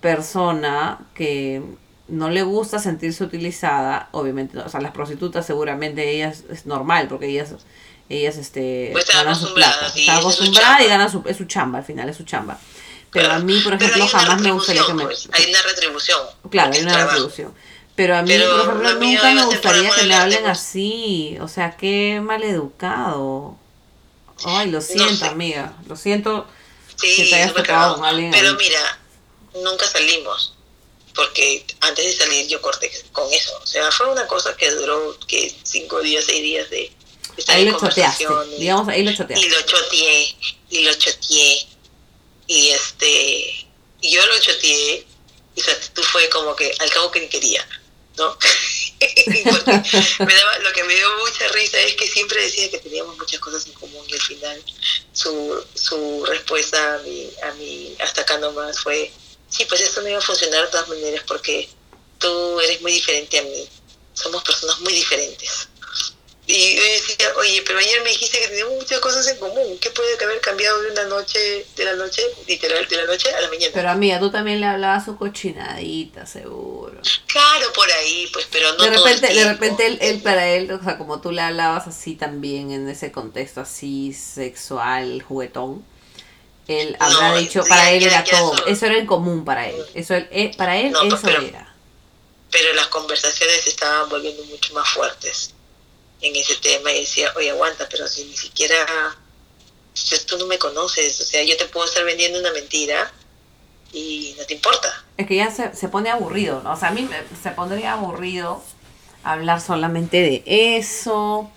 persona que no le gusta sentirse utilizada, obviamente, o sea, las prostitutas seguramente ellas es normal, porque ellas, ellas, este, Pues ganan su plata. sí, Está acostumbrada y gana su, es su chamba, al final es su chamba. Pero Claro. a mí, por ejemplo, jamás me gustaría que me... pues, Hay una retribución. Claro, hay una trabajo. retribución. Pero a mí, Pero por ejemplo, nunca me gustaría que me hablen pues. así. O sea, qué mal educado. Ay, lo siento, sé. amiga. Lo siento Sí, que te hayas cagado. con alguien Pero ahí. mira, nunca salimos. Porque antes de salir yo corté con eso. O sea, fue una cosa que duró que cinco días, seis días de estar Ahí en lo y- Digamos, ahí lo y choteaste. lo choteé, y lo choteé, y este, y yo lo choteé, y su actitud fue como que al cabo que ni quería, ¿no? [LAUGHS] [LAUGHS] Me daba, lo que me dio mucha risa es que siempre decía que teníamos muchas cosas en común y al final su, su respuesta a mi, a mi hasta acá nomás fue, sí, pues esto no iba a funcionar de todas maneras porque tú eres muy diferente a mí, somos personas muy diferentes. Y yo decía, oye, pero ayer me dijiste que teníamos muchas cosas en común. ¿Qué puede haber cambiado de una noche, de la noche, literal, de la noche a la mañana? Pero amiga, tú también le hablabas su cochinadita, seguro. claro, por ahí, pues, pero no de todo el repente, de repente él, él para él, o sea, como tú le hablabas así también en ese contexto así sexual, juguetón, él habrá dicho, para él era todo, son- eso era en común para él, eso él- eh, para él No, eso pero- era. Pero las conversaciones estaban volviendo mucho más fuertes en ese tema y decía, oye, aguanta, pero si ni siquiera si tú no me conoces, o sea, yo te puedo estar vendiendo una mentira y no te importa. Es que ya se, se pone aburrido, ¿no? O sea, a mí me- se pondría aburrido hablar solamente de eso.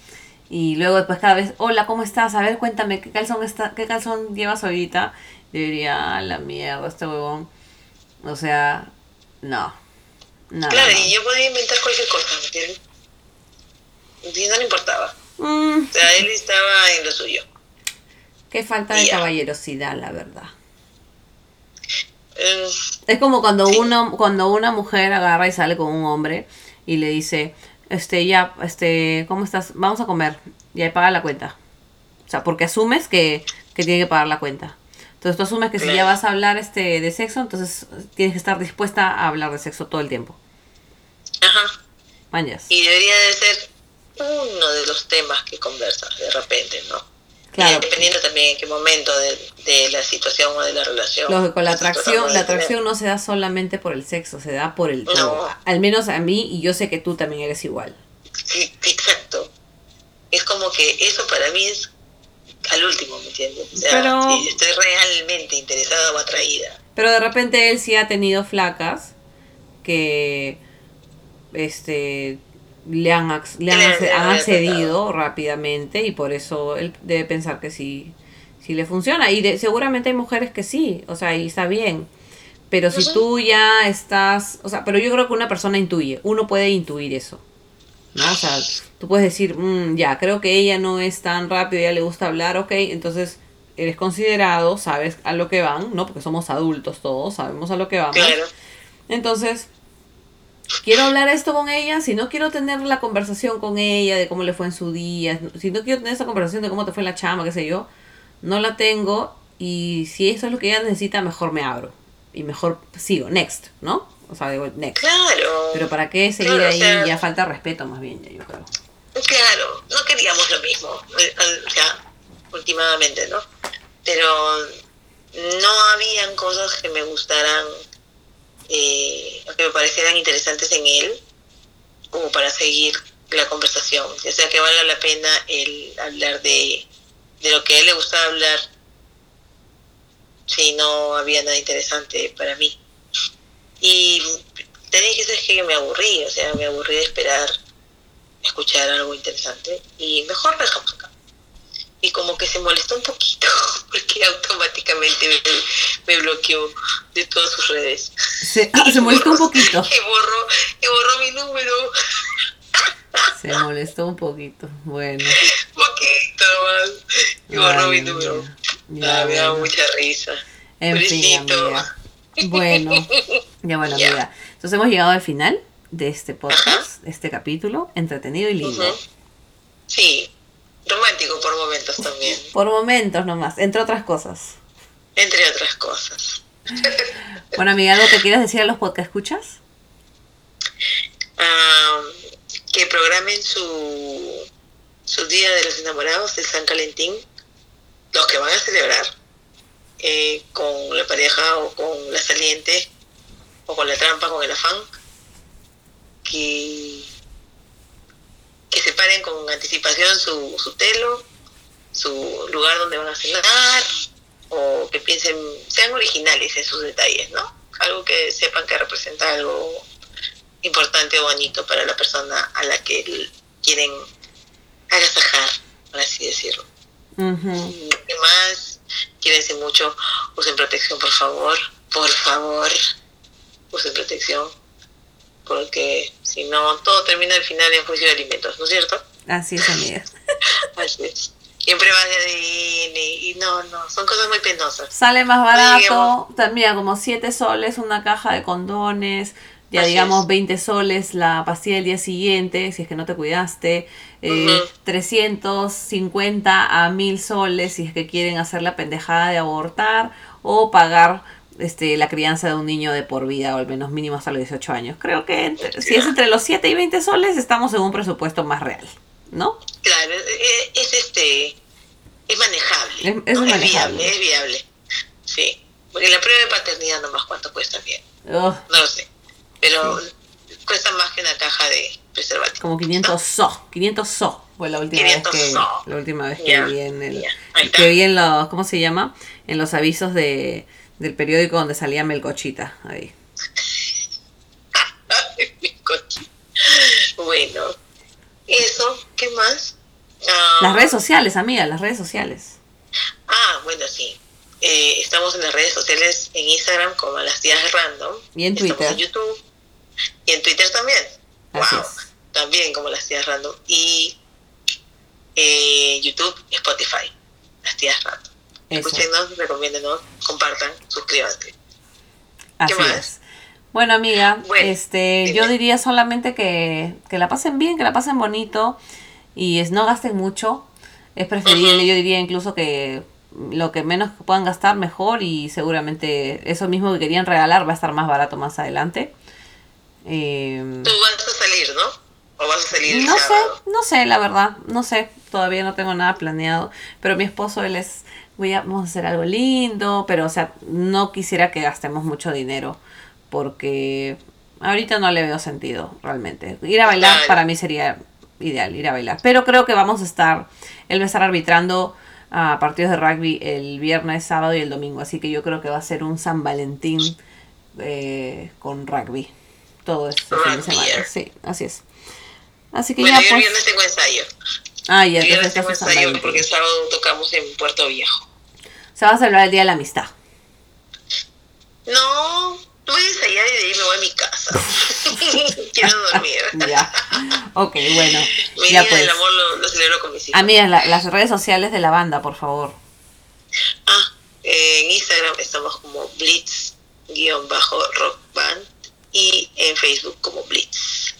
Y luego después cada vez, hola, ¿cómo estás? A ver, cuéntame, ¿qué calzón, está, qué calzón llevas ahorita? Yo diría, "Ah, la mierda, este huevón. O sea, no. Claro, no, y yo podía inventar cualquier cosa, ¿me entiendes? Y no le importaba. Mm, O sea, él estaba en lo suyo. qué falta de caballerosidad, la verdad. Eh, Es como cuando Sí. uno, cuando una mujer agarra y sale con un hombre y le dice, este, ya, este, ¿cómo estás? Vamos a comer. Y ahí paga la cuenta. O sea, porque asumes que, que tiene que pagar la cuenta. Entonces tú asumes que si ya vas a hablar este de sexo, entonces tienes que estar dispuesta a hablar de sexo todo el tiempo. ajá. Mañas. Y debería de ser uno de los temas que conversas de repente, ¿no? Claro. Y dependiendo también en qué momento de, de la situación o de la relación. Lógico, la atracción, la atracción no se da solamente por el sexo, se da por el No. todo. Al menos a mí, y yo sé que tú también eres igual. Sí, exacto. Es como que eso para mí es al último, ¿me entiendes? O sea, Pero- si estoy realmente interesada o atraída. Pero de repente él sí ha tenido flacas que este le han, le han, accedido rápidamente y por eso él debe pensar que sí, sí le funciona. Y de- seguramente hay mujeres que sí, o sea, y está bien. Pero si tú ya estás, o sea, pero yo creo que una persona intuye, uno puede intuir eso. ¿No? O sea, tú puedes decir, "Mm, ya, creo que ella no es tan rápida, ella le gusta hablar, ok, entonces eres considerado, sabes a lo que van, ¿no? Porque somos adultos todos, sabemos a lo que vamos. Claro. Entonces, quiero hablar esto con ella, si no quiero tener la conversación con ella de cómo le fue en su día, si no quiero tener esa conversación de cómo te fue en la chama, qué sé yo, no la tengo y si eso es lo que ella necesita, mejor me abro y mejor sigo, next, ¿no? O sea, digo, next. Claro. Pero ¿para qué seguir Claro, o ahí? sea- ya falta respeto más bien, yo creo. Claro, no queríamos lo mismo, eh, o sea, últimamente, ¿no? Pero no habían cosas que me gustaran, eh, que me parecieran interesantes en él, como para seguir la conversación. O sea, que valga la pena el hablar de, de lo que a él le gustaba hablar, si no había nada interesante para mí. Y tenía que ser que me aburrí, o sea, me aburrí de esperar escuchar algo interesante y mejor dejamos. Y como que se molestó un poquito [LAUGHS] porque automáticamente me, me bloqueó de todas sus redes. Se, ah, se [LAUGHS] molestó un poquito. Y borró, y borró mi número. Se molestó un poquito. Bueno. poquito más. Y borró mi número. ya, Ah, me da mucha risa. En fin, amiga. Bueno, [LAUGHS] ya bueno, Ya. amiga. Entonces hemos llegado al final de este podcast, de este capítulo, entretenido y lindo. Ujú. Sí, romántico por momentos también, Por momentos nomás, entre otras cosas. entre otras cosas. [LAUGHS] Bueno, amiga, ¿algo que quieras decir a los podcast escuchas? Ah, que programen su, su Día de los Enamorados, el San Calentín, los que van a celebrar eh, con la pareja o con la saliente o con la trampa, con el afán, que, que separen con anticipación su, su telo, su lugar donde van a cenar, o que piensen, sean originales en sus detalles, ¿no? Algo que sepan que representa algo importante o bonito para la persona a la que quieren agasajar, por así decirlo. ¿Qué más? Quírense mucho, usen protección, por favor, por favor, usen protección, porque si no, todo termina al final en juicio de alimentos, ¿no es cierto? Así es, amiga. [LAUGHS] Así es. Siempre vas de ADN y no, no, son cosas muy penosas. Sale más barato, también como 7 soles una caja de condones, ya Así digamos es. 20 soles la pastilla del día siguiente, si es que no te cuidaste, eh, Ujú. 350 a 1000 soles si es que quieren hacer la pendejada de abortar o pagar este, la crianza de un niño de por vida o al menos mínimo hasta los 18 años. Creo que entre- si es entre los 7 y 20 soles estamos en un presupuesto más real, ¿no? Claro, es, es este, es manejable. Es- es ¿no? manejable. viable, es viable. Sí, porque la prueba de paternidad nomás cuánto cuesta bien, no lo sé, pero cuesta más que una caja de preservativos. como 500 so, 500 so fue la última 500 vez que so. la última vez que vi en el que vi en los ¿cómo se llama? En los avisos de del periódico donde salía Melcochita ahí. [LAUGHS] Bueno, eso, ¿qué más? Ah, Las redes sociales, amiga, las redes sociales. Ah, bueno, sí. Eh, estamos en las redes sociales, en Instagram como las tías random. Y en Estamos Twitter. en YouTube. Y en Twitter también. Así wow. es. También como las tías random. Y eh, YouTube y Spotify. Las tías random. Escúchenos, recomiéndenos, compartan, suscríbanse. Así más? es. Bueno, amiga, Bueno, este, dime. yo diría solamente que, que la pasen bien, que la pasen bonito y es, no gasten mucho. Es preferible, yo diría incluso que lo que menos puedan gastar mejor y seguramente eso mismo que querían regalar va a estar más barato más adelante. Eh, Tú vas a salir, ¿no? O vas a salir no sé, no sé, la verdad, no sé, todavía no tengo nada planeado, pero mi esposo, él es, voy a, vamos a hacer algo lindo, pero o sea, no quisiera que gastemos mucho dinero, porque ahorita no le veo sentido, realmente. Ir a bailar para mí sería ideal, ir a bailar, pero creo que vamos a estar, él va a estar arbitrando a partidos de rugby el viernes, sábado y el domingo, así que yo creo que va a ser un San Valentín eh, con rugby. Todo este fin de semana. Sí, así es. Así que Bueno, ya yo el pues. viernes tengo ensayo. Ah, ya, entonces tengo ensayo porque el sábado tocamos en Puerto Viejo. Se va a celebrar el Día de la Amistad. No, voy a ensayar y de ahí me voy a mi casa. [LAUGHS] Quiero dormir. [LAUGHS] Ya. Ok, bueno. Mi Ya día pues. del amor lo, lo celebro con mis hijos. Amigas, la- las redes sociales de la banda, por favor. Ah, eh, en Instagram estamos como Blitz-Rock Band y en Facebook como Blitz.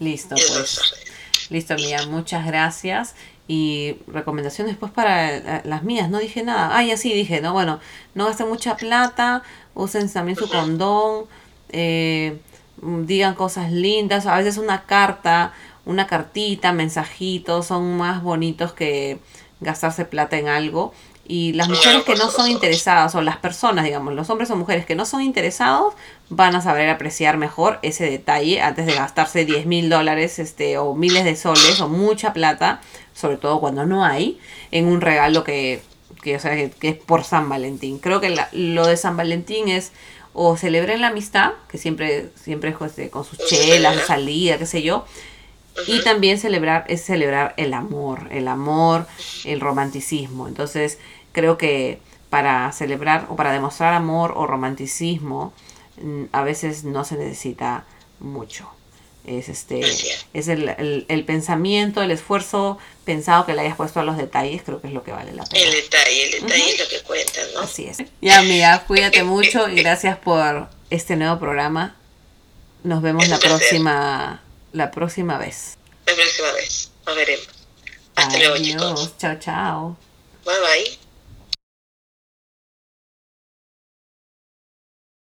Listo, Esas pues. redes. Listo, amiga, muchas gracias. Y recomendaciones pues para eh, las mías, no dije nada. Ah, ya sí dije, ¿no? Bueno, no gasten mucha plata, usen también su condón, eh, mm, digan cosas lindas, a veces una carta, una cartita, mensajitos son más bonitos que gastarse plata en algo. Y las mujeres que no son interesadas, o las personas, digamos, los hombres o mujeres que no son interesados, van a saber apreciar mejor ese detalle antes de gastarse 10 mil dólares este, o miles de soles o mucha plata, sobre todo cuando no hay, en un regalo que, que, o sea, que, que es por San Valentín. Creo que la- lo de San Valentín es o celebren la amistad, que siempre, siempre es este, con sus chelas, salida, qué sé yo, y también celebrar es celebrar el amor, el amor, el romanticismo. Entonces, creo que para celebrar o para demostrar amor o romanticismo, mm, a veces no se necesita mucho. Es este es el, el- el pensamiento, el esfuerzo pensado que le hayas puesto a los detalles, creo que es lo que vale la pena. El detalle, el detalle es lo que cuenta, ¿no? Así es. Ya, amiga, cuídate mucho y [LAUGHS] gracias por este nuevo programa. Nos vemos Es la próxima la próxima vez. La próxima vez. Nos veremos. Hasta luego, chicos. Chao, chao. Bye bye.